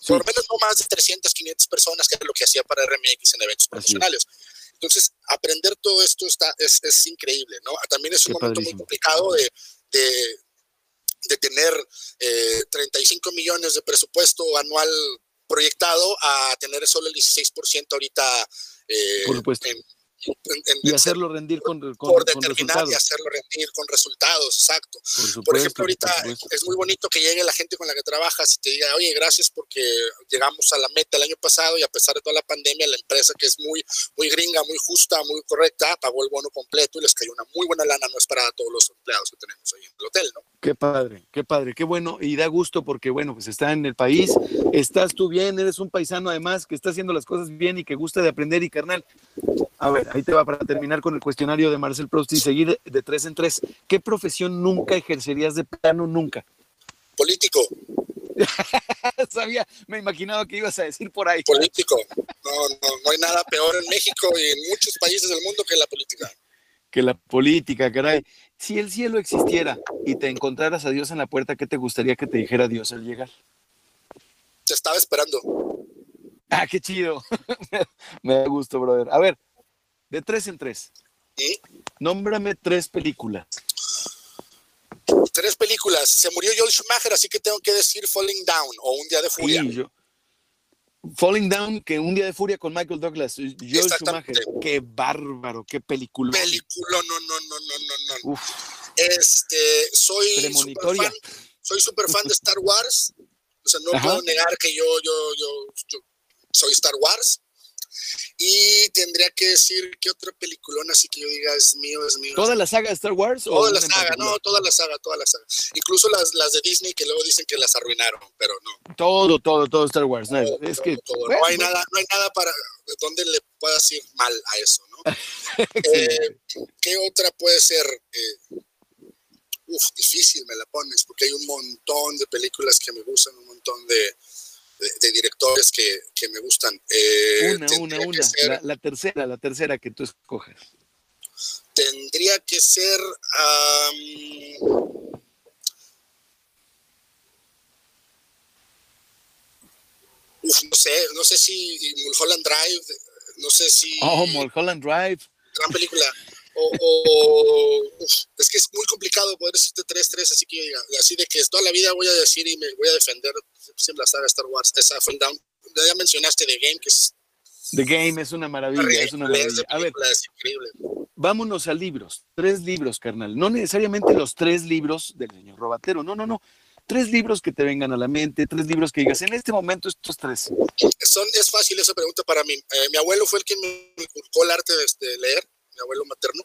Speaker 2: por lo menos no más de 300, 500 personas, que era lo que hacía para RMX en eventos profesionales. Entonces, aprender todo esto está, es, es increíble, ¿no? También es un momento muy complicado de, de, de tener eh, 35 millones de presupuesto anual proyectado a tener solo el 16% ahorita eh, en,
Speaker 1: y hacerlo rendir con, con,
Speaker 2: por determinar y hacerlo rendir con resultados, exacto. Por, ejemplo, ahorita es muy bonito que llegue la gente con la que trabajas y te diga, oye, gracias porque llegamos a la meta el año pasado y a pesar de toda la pandemia, la empresa que es muy, muy gringa, muy justa, muy correcta, pagó el bono completo y les cayó una muy buena lana, no es para todos los empleados que tenemos ahí en el hotel, ¿no?
Speaker 1: Qué padre, qué padre, qué bueno y da gusto porque, bueno, pues está en el país, estás tú bien, eres un paisano además que está haciendo las cosas bien y que gusta de aprender y carnal. A ver, ahí te va para terminar con el cuestionario de Marcel Proust y seguir de tres en tres. ¿Qué profesión nunca ejercerías de plano nunca?
Speaker 2: Político. *laughs*
Speaker 1: Sabía, me imaginaba que ibas a decir por ahí.
Speaker 2: Político. No, no, no hay nada peor en México y en muchos países del mundo que la política.
Speaker 1: Que la política, caray. Si el cielo existiera y te encontraras a Dios en la puerta, ¿qué te gustaría que te dijera Dios al llegar?
Speaker 2: Te estaba esperando.
Speaker 1: Ah, qué chido. *laughs* me da gusto, brother. A ver, de tres en tres.
Speaker 2: ¿Y?
Speaker 1: Nómbrame tres películas.
Speaker 2: Tres películas. Se murió Joel Schumacher, así que tengo que decir Falling Down o Un Día de Furia.
Speaker 1: Sí, yo, Falling Down, que Un Día de Furia con Michael Douglas. Joel Schumacher. Qué bárbaro, qué película.
Speaker 2: Película, no, no, no, no, no, no. Uf. Este, soy super fan, soy super fan de Star Wars. O sea, no puedo negar que yo, yo, yo, yo soy Star Wars. Y tendría que decir que otra peliculona así que yo diga es mío, es mío.
Speaker 1: ¿Toda la saga de Star Wars?
Speaker 2: Toda la saga, no, toda la saga, toda la saga. Incluso las, las de Disney que luego dicen que las arruinaron, pero no.
Speaker 1: Todo, todo, todo Star Wars. No, es que,
Speaker 2: no, hay nada, no hay nada para donde le puedas ir mal a eso, ¿no? *laughs* Eh, ¿Qué otra puede ser? Eh, uf, difícil me la pones, porque hay un montón de películas que me gustan, un montón de, de, directores que, que, me gustan.
Speaker 1: Eh, una, una, una. la, tercera, la tercera que tú escoges.
Speaker 2: Tendría que ser. uf, no sé, no sé si Mulholland Drive, no sé si.
Speaker 1: Oh, Mulholland Drive.
Speaker 2: Gran película. O, es que es muy complicado poder decirte 3-3, así que así de que toda la vida voy a decir y me voy a defender siempre la saga Star Wars, esa Fall Down. Ya mencionaste The Game, que es.
Speaker 1: The Game es una maravilla, es una maravilla. A ver,
Speaker 2: es increíble.
Speaker 1: vámonos a libros, tres libros, carnal. No necesariamente los tres libros del señor Robatero, no, no, no. Tres libros que te vengan a la mente, tres libros que digas, en este momento estos tres.
Speaker 2: Son, es fácil esa pregunta para mí. Eh, mi abuelo fue el que me inculcó el arte de leer mi abuelo materno.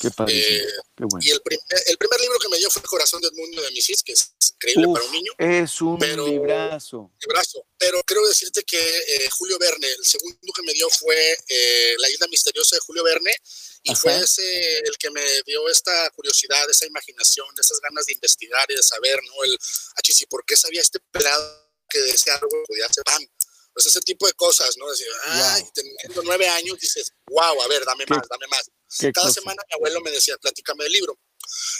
Speaker 1: Qué padre.
Speaker 2: Eh, qué bueno. Y el, el, primer libro que me dio fue corazón del mundo de Misis, que es increíble para un niño.
Speaker 1: Es un pero, librazo.
Speaker 2: librazo. Pero quiero decirte que eh, Julio Verne, el segundo que me dio fue eh, La isla misteriosa de Julio Verne, y fue ese el que me dio esta curiosidad, esa imaginación, esas ganas de investigar y de saber, ¿no? El, achis, ¿por qué sabía este pelado que de ese árbol podía hacer pan? Pues ese tipo de cosas, ¿no? Decir, ay, teniendo nueve años dices, wow, a ver, dame más, dame más. Cada semana mi abuelo me decía, platícame del libro.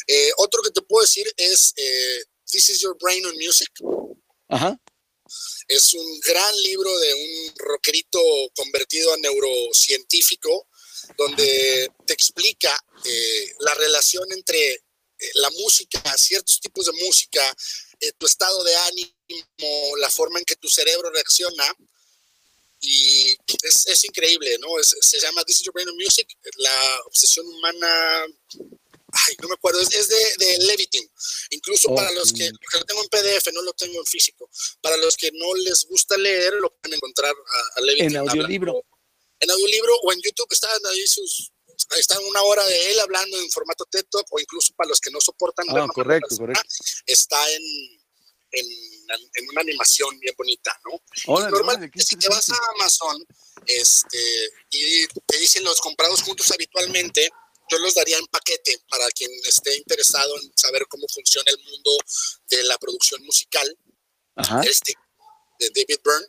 Speaker 2: Eh, otro que te puedo decir es eh, This is Your Brain on Music.
Speaker 1: Ajá.
Speaker 2: Es un gran libro de un rockerito convertido a neurocientífico, donde te explica eh, la relación entre la música, ciertos tipos de música, eh, tu estado de ánimo, la forma en que tu cerebro reacciona. Y es, es increíble, ¿no? se llama This is Your Brain of Music, la obsesión humana ay, no me acuerdo, es, de, de, Levitin. Incluso para los que, porque lo tengo en PDF, no lo tengo en físico. Para los que no les gusta leer, lo pueden encontrar a, a Levitin.
Speaker 1: En audiolibro.
Speaker 2: En audiolibro o en YouTube están ahí sus, están una hora de él hablando en formato TED Talk o incluso para los que no soportan.
Speaker 1: Ah, correcto, correcto.
Speaker 2: Está en, en, en, una animación bien bonita, ¿no?
Speaker 1: Hola,
Speaker 2: Normalmente, si te vas a Amazon este, y te dicen los comprados juntos habitualmente, yo los daría en paquete para quien esté interesado en saber cómo funciona el mundo de la producción musical. Este, de David Byrne,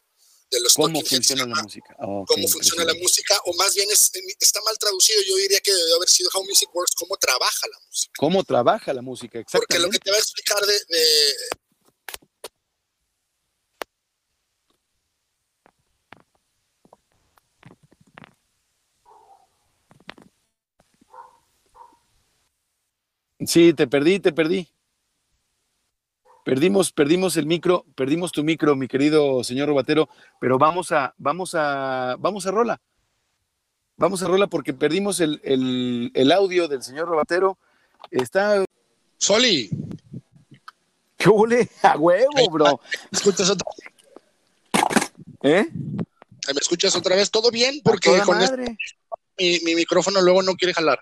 Speaker 2: de los
Speaker 1: ¿Cómo funciona la música?
Speaker 2: cómo funciona la música, o más bien está mal traducido, yo diría que debe haber sido How Music Works, cómo trabaja la música.
Speaker 1: ¿Cómo trabaja la música? Exactamente.
Speaker 2: Porque lo que te va a explicar de, de
Speaker 1: Sí, te perdí, te perdí. Perdimos, perdimos el micro, perdimos tu micro, mi querido señor Robatero, pero vamos a, vamos a, vamos a rola. Vamos a rola porque perdimos el, el, audio del señor Robatero. Está.
Speaker 2: Soli.
Speaker 1: ¿Qué huele? A huevo, bro.
Speaker 2: ¿Me escuchas otra
Speaker 1: ¿Eh?
Speaker 2: ¿Me escuchas otra vez? ¿Todo bien? Porque con este, mi, mi micrófono luego no quiere jalar.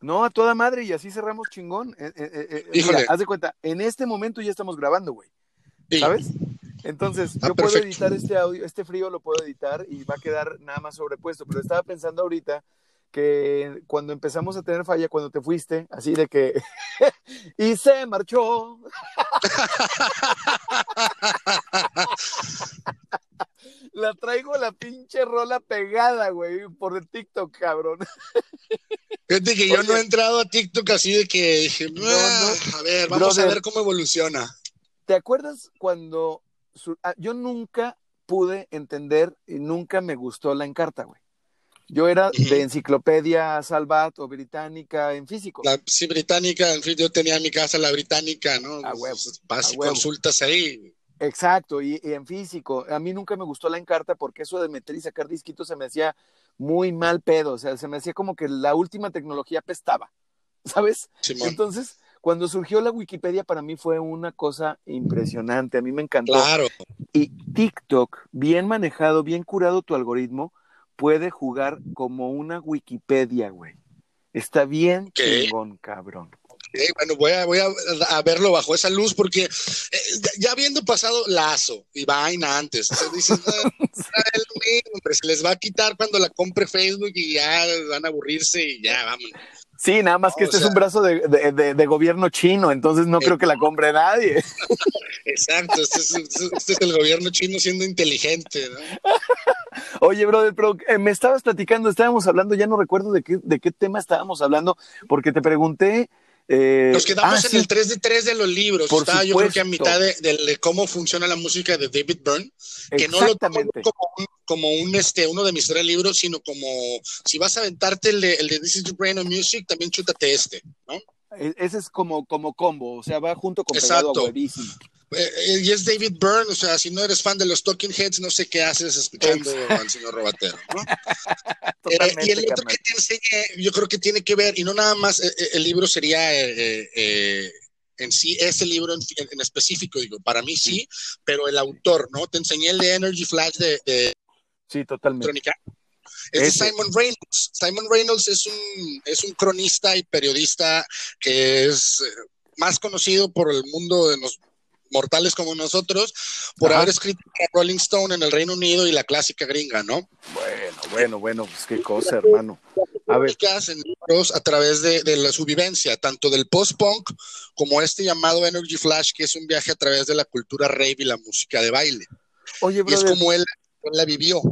Speaker 1: No, a toda madre, y así cerramos chingón. Eh, eh, eh, haz de cuenta, en este momento ya estamos grabando, güey. ¿Sabes? Entonces, ah, yo puedo editar este audio, este frío lo puedo editar y va a quedar nada más sobrepuesto. Pero estaba pensando ahorita que cuando empezamos a tener falla, cuando te fuiste, así de que. *laughs* y se marchó. *laughs* *laughs* la traigo la pinche rola pegada, güey, por el TikTok, cabrón.
Speaker 2: Fíjate que yo no he entrado a TikTok así de que dije, ah, a ver, vamos a ver cómo evoluciona.
Speaker 1: ¿Te acuerdas cuando ah, yo nunca pude entender y nunca me gustó la encarta, güey? Yo era de enciclopedia Salvat o británica en físico.
Speaker 2: La, sí, británica, en fin, yo tenía en mi casa la británica, ¿no? A huevo. Vas y consultas ahí.
Speaker 1: Exacto, y, en físico. A mí nunca me gustó la encarta porque eso de meter y sacar disquitos se me hacía muy mal pedo. O sea, se me hacía como que la última tecnología pestaba, *laughs* ¿sabes? Entonces, cuando surgió la Wikipedia, para mí fue una cosa impresionante. A mí me encantó.
Speaker 2: Claro.
Speaker 1: Y TikTok, bien manejado, bien curado tu algoritmo, puede jugar como una Wikipedia, güey. Está bien chingón, cabrón
Speaker 2: bueno, voy a, voy a, verlo bajo esa luz porque eh, ya habiendo pasado Lazo y Vaina antes, dices, *laughs* se les va a quitar cuando la compre Facebook y ya van a aburrirse y ya, vámonos.
Speaker 1: Sí, nada más que este es un brazo de, de, gobierno chino, entonces no creo que la compre nadie. *laughs*
Speaker 2: Exacto, este es, este es, el gobierno chino siendo inteligente, ¿no? *laughs*
Speaker 1: Oye, brother, pero eh, me estabas platicando, estábamos hablando, ya no recuerdo de qué, de qué tema estábamos hablando, porque te pregunté
Speaker 2: eh, Nos quedamos ah, en el 3 de 3 de los libros. Por Estaba yo creo que a mitad de, cómo funciona la música de David Byrne, que no lo tomo como, un, este, uno de mis tres libros, sino como si vas a aventarte el de, el de This is the Brain of Music, también chútate este, ¿no?
Speaker 1: E, ese es como, como combo, o sea, va junto con Exacto. pegado
Speaker 2: eh, eh, y es David Byrne, o sea, si no eres fan de los Talking Heads, no sé qué haces escuchando al señor Robatero, ¿no? *laughs* Eh, y el otro que te enseñé, yo creo que tiene que ver, y no nada más, el libro sería en sí, ese libro en, específico, digo, para mí sí, pero el autor, ¿no? Te enseñé el de Energy Flash de...
Speaker 1: sí, totalmente.
Speaker 2: Es de Simon Reynolds. Simon Reynolds es un, es un cronista y periodista que es más conocido por el mundo de los mortales como nosotros por haber escrito Rolling Stone en el Reino Unido y la clásica gringa, ¿no?
Speaker 1: Bueno, bueno, bueno, pues qué cosa, hermano.
Speaker 2: A ver. ¿Qué hacen a través de, la su vivencia, tanto del post-punk como este llamado Energy Flash, que es un viaje a través de la cultura rave y la música de baile.
Speaker 1: Oye,
Speaker 2: y es como él, él la vivió.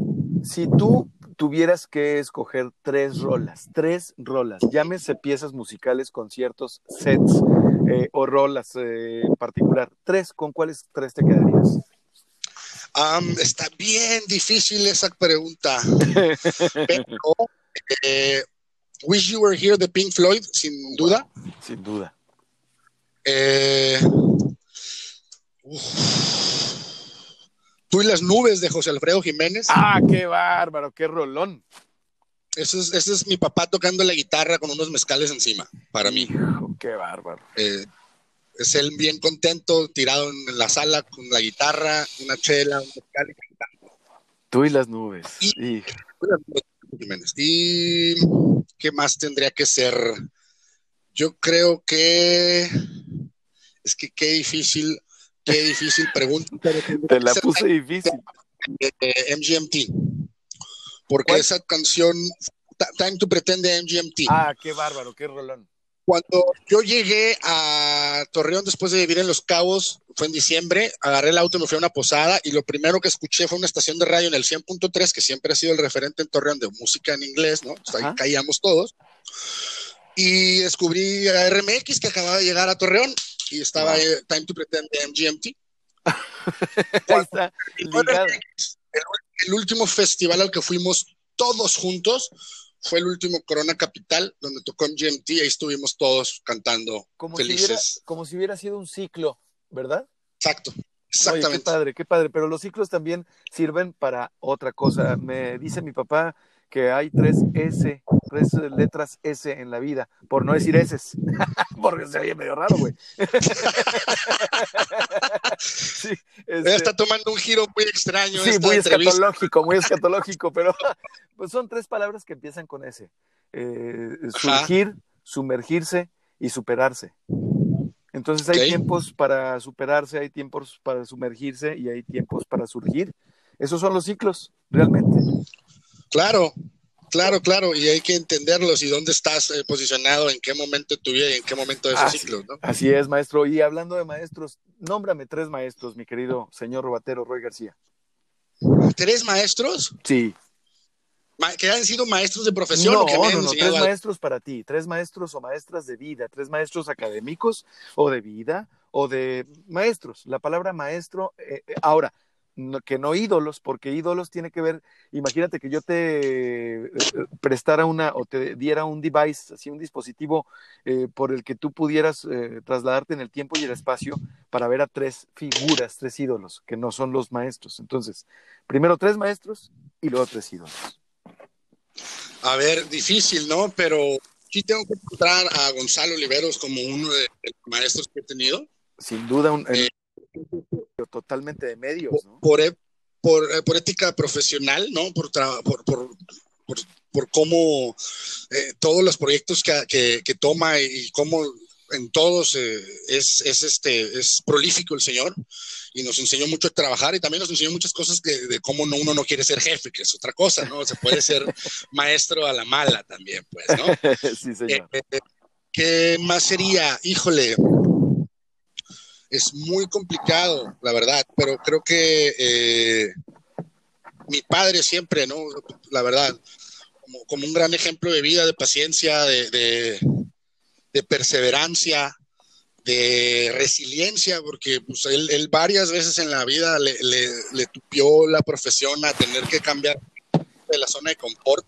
Speaker 1: Si tú tuvieras que escoger tres rolas, tres rolas, llámese piezas musicales, conciertos, sets eh, o rolas eh, en particular, tres, ¿con cuáles tres te quedarías?
Speaker 2: está bien difícil esa pregunta, *laughs* pero eh, Wish You Were Here de Pink Floyd, sin duda.
Speaker 1: Sin duda.
Speaker 2: Eh, Tú y las nubes de José Alfredo Jiménez.
Speaker 1: Ah, qué bárbaro, qué rolón.
Speaker 2: Ese es, ese es mi papá tocando la guitarra con unos mezcales encima, para mí.
Speaker 1: qué bárbaro.
Speaker 2: Eh, es él bien contento, tirado en la sala con la guitarra, una chela, un mezcal y cantando.
Speaker 1: Tú y las nubes.
Speaker 2: Y, y qué más tendría que ser. Yo creo que es que qué difícil Qué difícil pregunta.
Speaker 1: Te la puse difícil.
Speaker 2: MGMT. Porque esa canción, Time to Pretend de MGMT.
Speaker 1: Ah, qué bárbaro, qué rolón.
Speaker 2: Cuando yo llegué a Torreón después de vivir en Los Cabos, fue en diciembre, agarré el auto y me fui a una posada y lo primero que escuché fue una estación de radio en el 100.3, que siempre ha sido el referente en Torreón de música en inglés, ¿no? ahí caíamos todos. Y descubrí a RMX que acababa de llegar a Torreón y estaba Time to Pretend de MGMT. El, último festival al que fuimos todos juntos fue el último Corona Capital, donde tocó MGMT y ahí estuvimos todos cantando
Speaker 1: como
Speaker 2: felices.
Speaker 1: Si hubiera, como si hubiera sido un ciclo, ¿verdad?
Speaker 2: Exacto. Exactamente.
Speaker 1: qué padre, qué padre, pero los ciclos también sirven para otra cosa. Me dice mi papá que hay tres S, tres letras S en la vida, por no decir S, *laughs* porque se oye medio raro, güey. *laughs*
Speaker 2: sí, este... Está tomando un giro muy extraño.
Speaker 1: Sí, muy escatológico, muy escatológico, pero *laughs* pues son tres palabras que empiezan con S. Eh, surgir, sumergirse y superarse. Entonces hay tiempos para superarse, hay tiempos para sumergirse y hay tiempos para surgir. Esos son los ciclos, realmente.
Speaker 2: Claro, claro, claro, y hay que entenderlos y dónde estás eh, posicionado, en qué momento de tu vida y en qué momento de esos ciclos, ¿no?
Speaker 1: Así es, maestro. Y hablando de maestros, nómbrame tres maestros, mi querido señor Robatero Roy García.
Speaker 2: ¿Tres maestros?
Speaker 1: Sí.
Speaker 2: ¿Que han sido maestros de profesión?
Speaker 1: No,
Speaker 2: o que
Speaker 1: no, no, tres maestros para ti, tres maestros o maestras de vida, tres maestros académicos o de vida o de maestros. La palabra maestro, eh, eh, ahora, que no ídolos, porque ídolos tiene que ver, imagínate que yo te eh, prestara una o te diera un device, así un dispositivo eh, por el que tú pudieras eh, trasladarte en el tiempo y el espacio para ver a tres figuras, tres ídolos, que no son los maestros. Entonces, primero tres maestros y luego tres ídolos.
Speaker 2: A ver, difícil, ¿no? Pero sí tengo que encontrar a Gonzalo Oliveros como uno de los maestros que he tenido.
Speaker 1: Sin duda, un, totalmente de medios, ¿no?
Speaker 2: Por, e, por, eh, por ética profesional, ¿no? Por, por, por, por, cómo eh, todos los proyectos que, que, toma y cómo en todos eh, es, es, este, es prolífico el señor y nos enseñó mucho a trabajar y también nos enseñó muchas cosas que, de cómo no, uno no quiere ser jefe, que es otra cosa, ¿no? Se puede ser *laughs* maestro a la mala también, pues, ¿no? *laughs*
Speaker 1: sí, señor.
Speaker 2: ¿Qué más sería? Híjole, es muy complicado, la verdad, pero creo que eh, mi padre siempre, ¿no? La verdad, como, un gran ejemplo de vida, de paciencia, de, perseverancia, de resiliencia, porque pues, él, varias veces en la vida le, le, tupió la profesión a tener que cambiar de la zona de confort.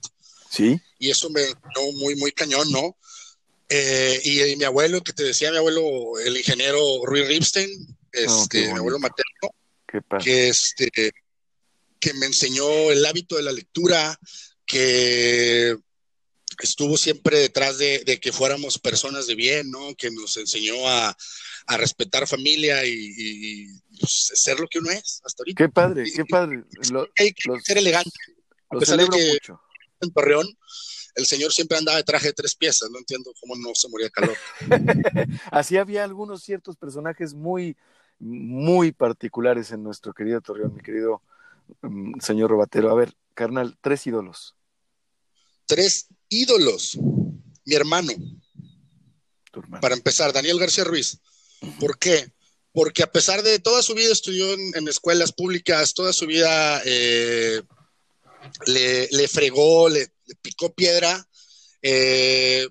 Speaker 1: Sí.
Speaker 2: Y eso me dio muy, muy cañón, ¿no? Eh, y, mi abuelo, que te decía mi abuelo, el ingeniero Rui Ripstein, este, mi abuelo materno, que, este, que me enseñó el hábito de la lectura, que estuvo siempre detrás de, que fuéramos personas de bien, ¿no? Que nos enseñó a, respetar familia y, pues, ser lo que uno es hasta ahorita.
Speaker 1: Qué padre, qué padre.
Speaker 2: hay que ser elegante.
Speaker 1: Lo celebro mucho.
Speaker 2: En Torreón, el señor siempre andaba de traje de tres piezas, no entiendo cómo no se moría de calor. *laughs*
Speaker 1: Así había algunos ciertos personajes muy, muy particulares en nuestro querido Torreón, mi querido mm, señor Robatero. A ver, carnal, tres ídolos.
Speaker 2: Tres ídolos. Mi hermano. Para empezar, Daniel García Ruiz. ¿Por qué? Porque a pesar de toda su vida estudió en, escuelas públicas, toda su vida eh, le, le, fregó, le, picó piedra, eh,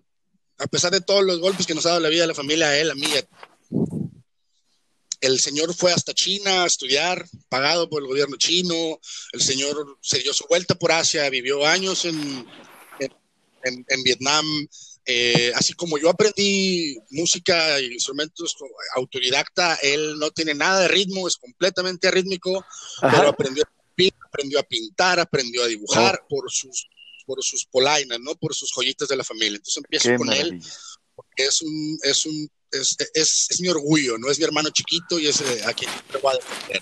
Speaker 2: a pesar de todos los golpes que nos ha dado la vida la familia, a él, a mí. El señor fue hasta China a estudiar, pagado por el gobierno chino. El señor se dio su vuelta por Asia, vivió años en, en, Vietnam, eh, así como yo aprendí música e instrumentos autodidacta, él no tiene nada de ritmo, es completamente arrítmico,
Speaker 1: Ajá.
Speaker 2: pero aprendió aprendió a pintar, aprendió a dibujar
Speaker 1: Oh.
Speaker 2: por sus por sus polainas, ¿no? Por sus joyitas de la familia. Entonces empiezo
Speaker 1: Qué
Speaker 2: con él,
Speaker 1: maravilla.
Speaker 2: porque es un, es un, es, es, es mi orgullo, ¿no? Es mi hermano chiquito y es eh, a quien siempre voy a defender.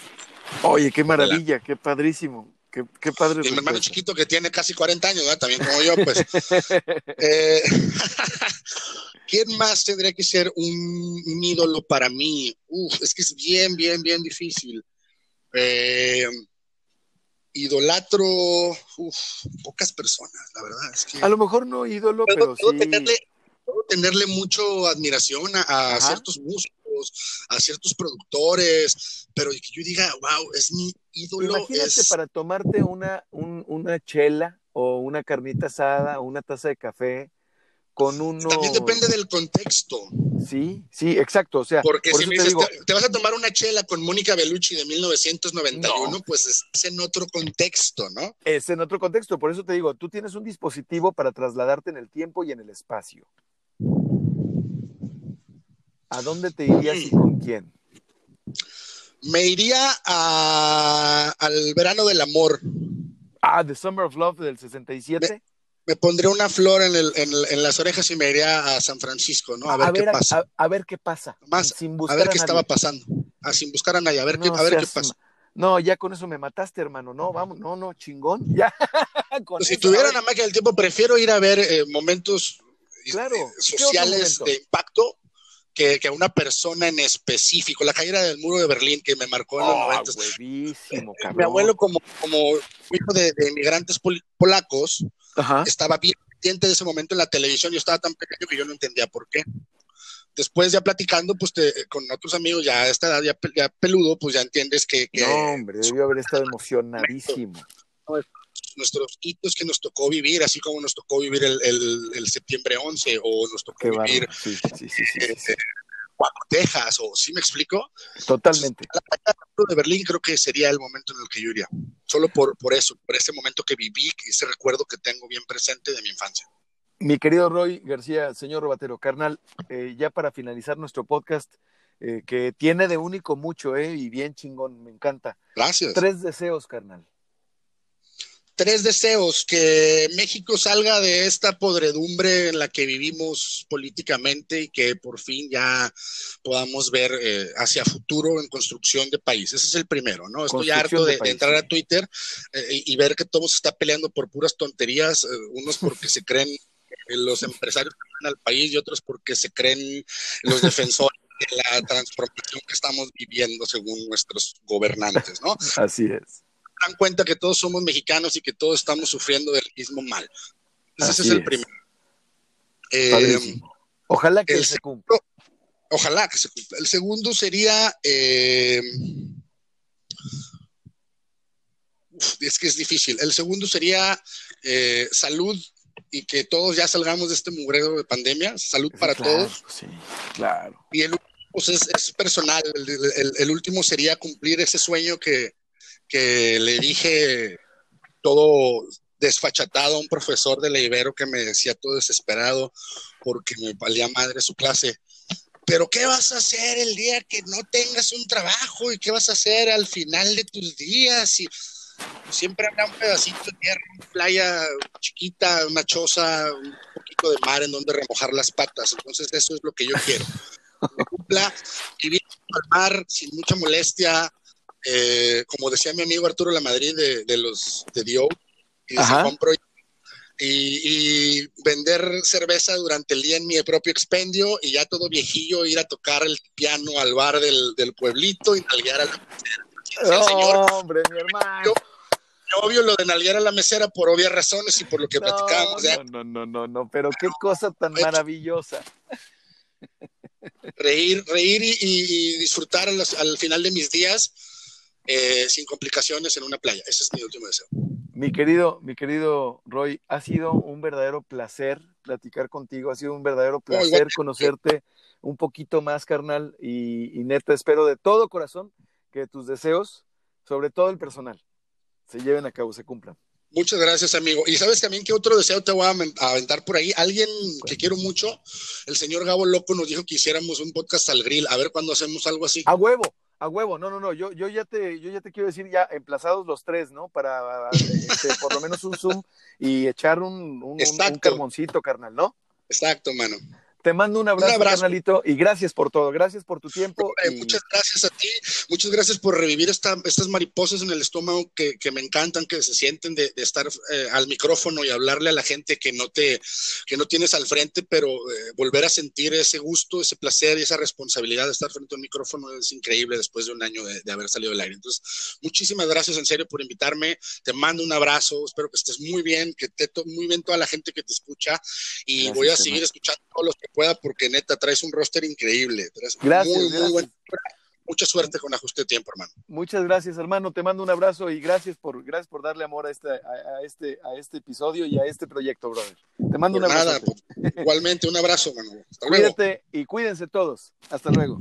Speaker 1: Oye, qué maravilla, qué padrísimo. Qué, qué padre.
Speaker 2: Y mi hermano chiquito que tiene casi 40 años, ¿verdad? También como yo, pues. *laughs* Eh, *laughs* ¿Quién más tendría que ser un, un ídolo para mí? Uf, es que es bien, bien, bien difícil. Eh, idolatro, uf, pocas personas, la verdad. Es que
Speaker 1: A lo mejor no ídolo,
Speaker 2: puedo,
Speaker 1: pero
Speaker 2: puedo
Speaker 1: sí.
Speaker 2: tenerle, puedo tenerle mucho admiración a, ciertos músicos, a ciertos productores, pero que yo diga, wow, es mi ídolo.
Speaker 1: Imagínate
Speaker 2: es...
Speaker 1: para tomarte una, un- una chela o una carnita asada o una taza de café con uno.
Speaker 2: También depende del contexto.
Speaker 1: Sí, sí, exacto. O sea,
Speaker 2: Porque
Speaker 1: por
Speaker 2: si
Speaker 1: te digo,
Speaker 2: vas a tomar una chela con Mónica Bellucci de 1991,
Speaker 1: No.
Speaker 2: pues es en otro contexto, ¿no?
Speaker 1: es en otro contexto. Por eso te digo, tú tienes un dispositivo para trasladarte en el tiempo y en el espacio. ¿A dónde te irías y con quién?
Speaker 2: Me iría a- al verano del amor.
Speaker 1: Ah, The Summer of Love del 67.
Speaker 2: Me pondría una flor en, el- en las orejas y me iría a San Francisco, ¿no? A ver qué pasa.
Speaker 1: A, a ver qué pasa.
Speaker 2: Más,
Speaker 1: sin
Speaker 2: A
Speaker 1: buscar
Speaker 2: ver
Speaker 1: a
Speaker 2: qué
Speaker 1: nadie.
Speaker 2: estaba pasando. Ah, sin buscar a nadie. A ver, qué,
Speaker 1: No
Speaker 2: a ver qué pasa.
Speaker 1: No, ya con eso me mataste, hermano. No, vamos, no, no, chingón. *laughs* Ya. Con
Speaker 2: Pues si tuviera
Speaker 1: ver,
Speaker 2: una máquina del tiempo, prefiero ir a ver eh, momentos eh,
Speaker 1: Claro, ¿qué
Speaker 2: sociales de impacto que, que a una persona en específico. La caída del muro de Berlín que me marcó en los
Speaker 1: Oh,
Speaker 2: noventas.
Speaker 1: huevísimo, cabrón.
Speaker 2: Mi abuelo, como, como hijo de, de inmigrantes pol- polacos,
Speaker 1: Ajá.
Speaker 2: estaba bien pendiente de ese momento en la televisión. Yo estaba tan pequeño que yo no entendía por qué. Después, ya platicando pues te- con otros amigos, ya a esta edad, ya, ya peludo, pues ya entiendes que, que
Speaker 1: No, hombre, debió haber estado emocionadísimo.
Speaker 2: Nuestros hitos que nos tocó vivir, así como nos tocó vivir el, el- el septiembre 11 o nos tocó
Speaker 1: Qué
Speaker 2: vivir.
Speaker 1: Sí, sí.
Speaker 2: Waco, Texas, o ¿sí me explico?
Speaker 1: Totalmente.
Speaker 2: de Berlín creo que sería el momento en el que yo iría. Solo por, por eso, por ese momento que viví, ese recuerdo que tengo bien presente de mi infancia.
Speaker 1: Mi querido Roy García, señor Robatero, carnal, eh, ya para finalizar nuestro podcast, eh, que tiene de único mucho, eh, y bien chingón, me encanta.
Speaker 2: Gracias.
Speaker 1: Tres deseos, carnal.
Speaker 2: Tres deseos, que México salga de esta podredumbre en la que vivimos políticamente y que por fin ya podamos ver eh, hacia futuro en construcción de país. Ese es el primero, ¿no? Estoy harto
Speaker 1: de
Speaker 2: de, de
Speaker 1: país,
Speaker 2: entrar a Twitter eh, y, y ver que todo se está peleando por puras tonterías, eh, unos porque se creen eh, los empresarios que van al país y otros porque se creen los defensores de la transformación que estamos viviendo según nuestros gobernantes, ¿no?
Speaker 1: Así es.
Speaker 2: Dan cuenta que todos somos mexicanos y que todos estamos sufriendo del mismo mal. Ese
Speaker 1: Así
Speaker 2: es el primero. Eh.
Speaker 1: Ojalá que
Speaker 2: el
Speaker 1: se cumpla.
Speaker 2: ojalá que se cumpla. El segundo sería. eh, es que es difícil. El segundo sería eh, salud y que todos ya salgamos de este mugrero de pandemia. Salud para
Speaker 1: Claro,
Speaker 2: todos.
Speaker 1: Sí, claro.
Speaker 2: Y el último pues, es, es personal. El, el- el último sería cumplir ese sueño que, que le dije todo desfachatado a un profesor de la que me decía todo desesperado porque me valía madre su clase. Pero ¿qué vas a hacer el día que no tengas un trabajo? ¿Y qué vas a hacer al final de tus días? Y siempre habrá un pedacito de tierra, una playa chiquita, una choza, un poquito de mar en donde remojar las patas. Entonces eso es lo que yo quiero. Cumpla, vivir al mar sin mucha molestia, eh, como decía mi amigo Arturo La Madrid de, de los de Dio, y, y, y vender cerveza durante el día en mi propio expendio y ya todo viejillo ir a tocar el piano al bar del, del pueblito y nalguear a la mesera. Sí, señor.
Speaker 1: hombre, mi hermano.
Speaker 2: Obvio lo de nalguear a la mesera por obvias razones y por lo que platicábamos de
Speaker 1: no, no, no, no, no, pero qué cosa tan maravillosa.
Speaker 2: reír, reír y, y- y disfrutar los- al final de mis días eh, sin complicaciones en una playa. Ese es mi último deseo.
Speaker 1: Mi querido, mi querido Roy, ha sido un verdadero placer platicar contigo, ha sido un verdadero placer conocerte un poquito más, carnal, y, y neta, espero de todo corazón que tus deseos, sobre todo el personal, se lleven a cabo, se cumplan.
Speaker 2: Muchas gracias, amigo. Y sabes también que otro deseo te voy a aventar por ahí. Alguien que quiero mucho, el señor Gabo Loco, nos dijo que hiciéramos un podcast al grill. A ver cuándo hacemos algo así.
Speaker 1: A huevo, a huevo. No, no, no. Yo, yo ya te, yo ya te quiero decir ya emplazados los tres, ¿no? Para *laughs* este, por lo menos un zoom y echar un, un, un carboncito, carnal, ¿no?
Speaker 2: Exacto, mano.
Speaker 1: Te mando un abrazo, un y gracias por todo, gracias por tu tiempo.
Speaker 2: Muchas gracias a ti, muchas gracias por revivir esta, estas mariposas en el estómago que, que me encantan, que se sienten de, de estar eh, al micrófono y hablarle a la gente que no te, que no tienes al frente, pero eh, volver a sentir ese gusto, ese placer y esa responsabilidad de estar frente a un micrófono es increíble después de un año de, de haber salido del aire. Entonces, muchísimas gracias en serio por invitarme, te mando un abrazo, espero que estés muy bien, que te muy bien toda la gente que te escucha y gracias, voy a seguir escuchando todos los que pueda porque neta traes un roster increíble. Traes
Speaker 1: gracias,
Speaker 2: muy,
Speaker 1: gracias.
Speaker 2: Muy buen, mucha suerte con ajuste de tiempo, hermano.
Speaker 1: Muchas gracias, hermano. Te mando un abrazo y gracias por, gracias por darle amor a este, a, a este, a este episodio y a este proyecto, brother. Te mando
Speaker 2: Por
Speaker 1: un abrazo.
Speaker 2: nada, pues, igualmente, un abrazo, hermano. Hasta
Speaker 1: Cuídate
Speaker 2: luego.
Speaker 1: y cuídense todos. Hasta luego.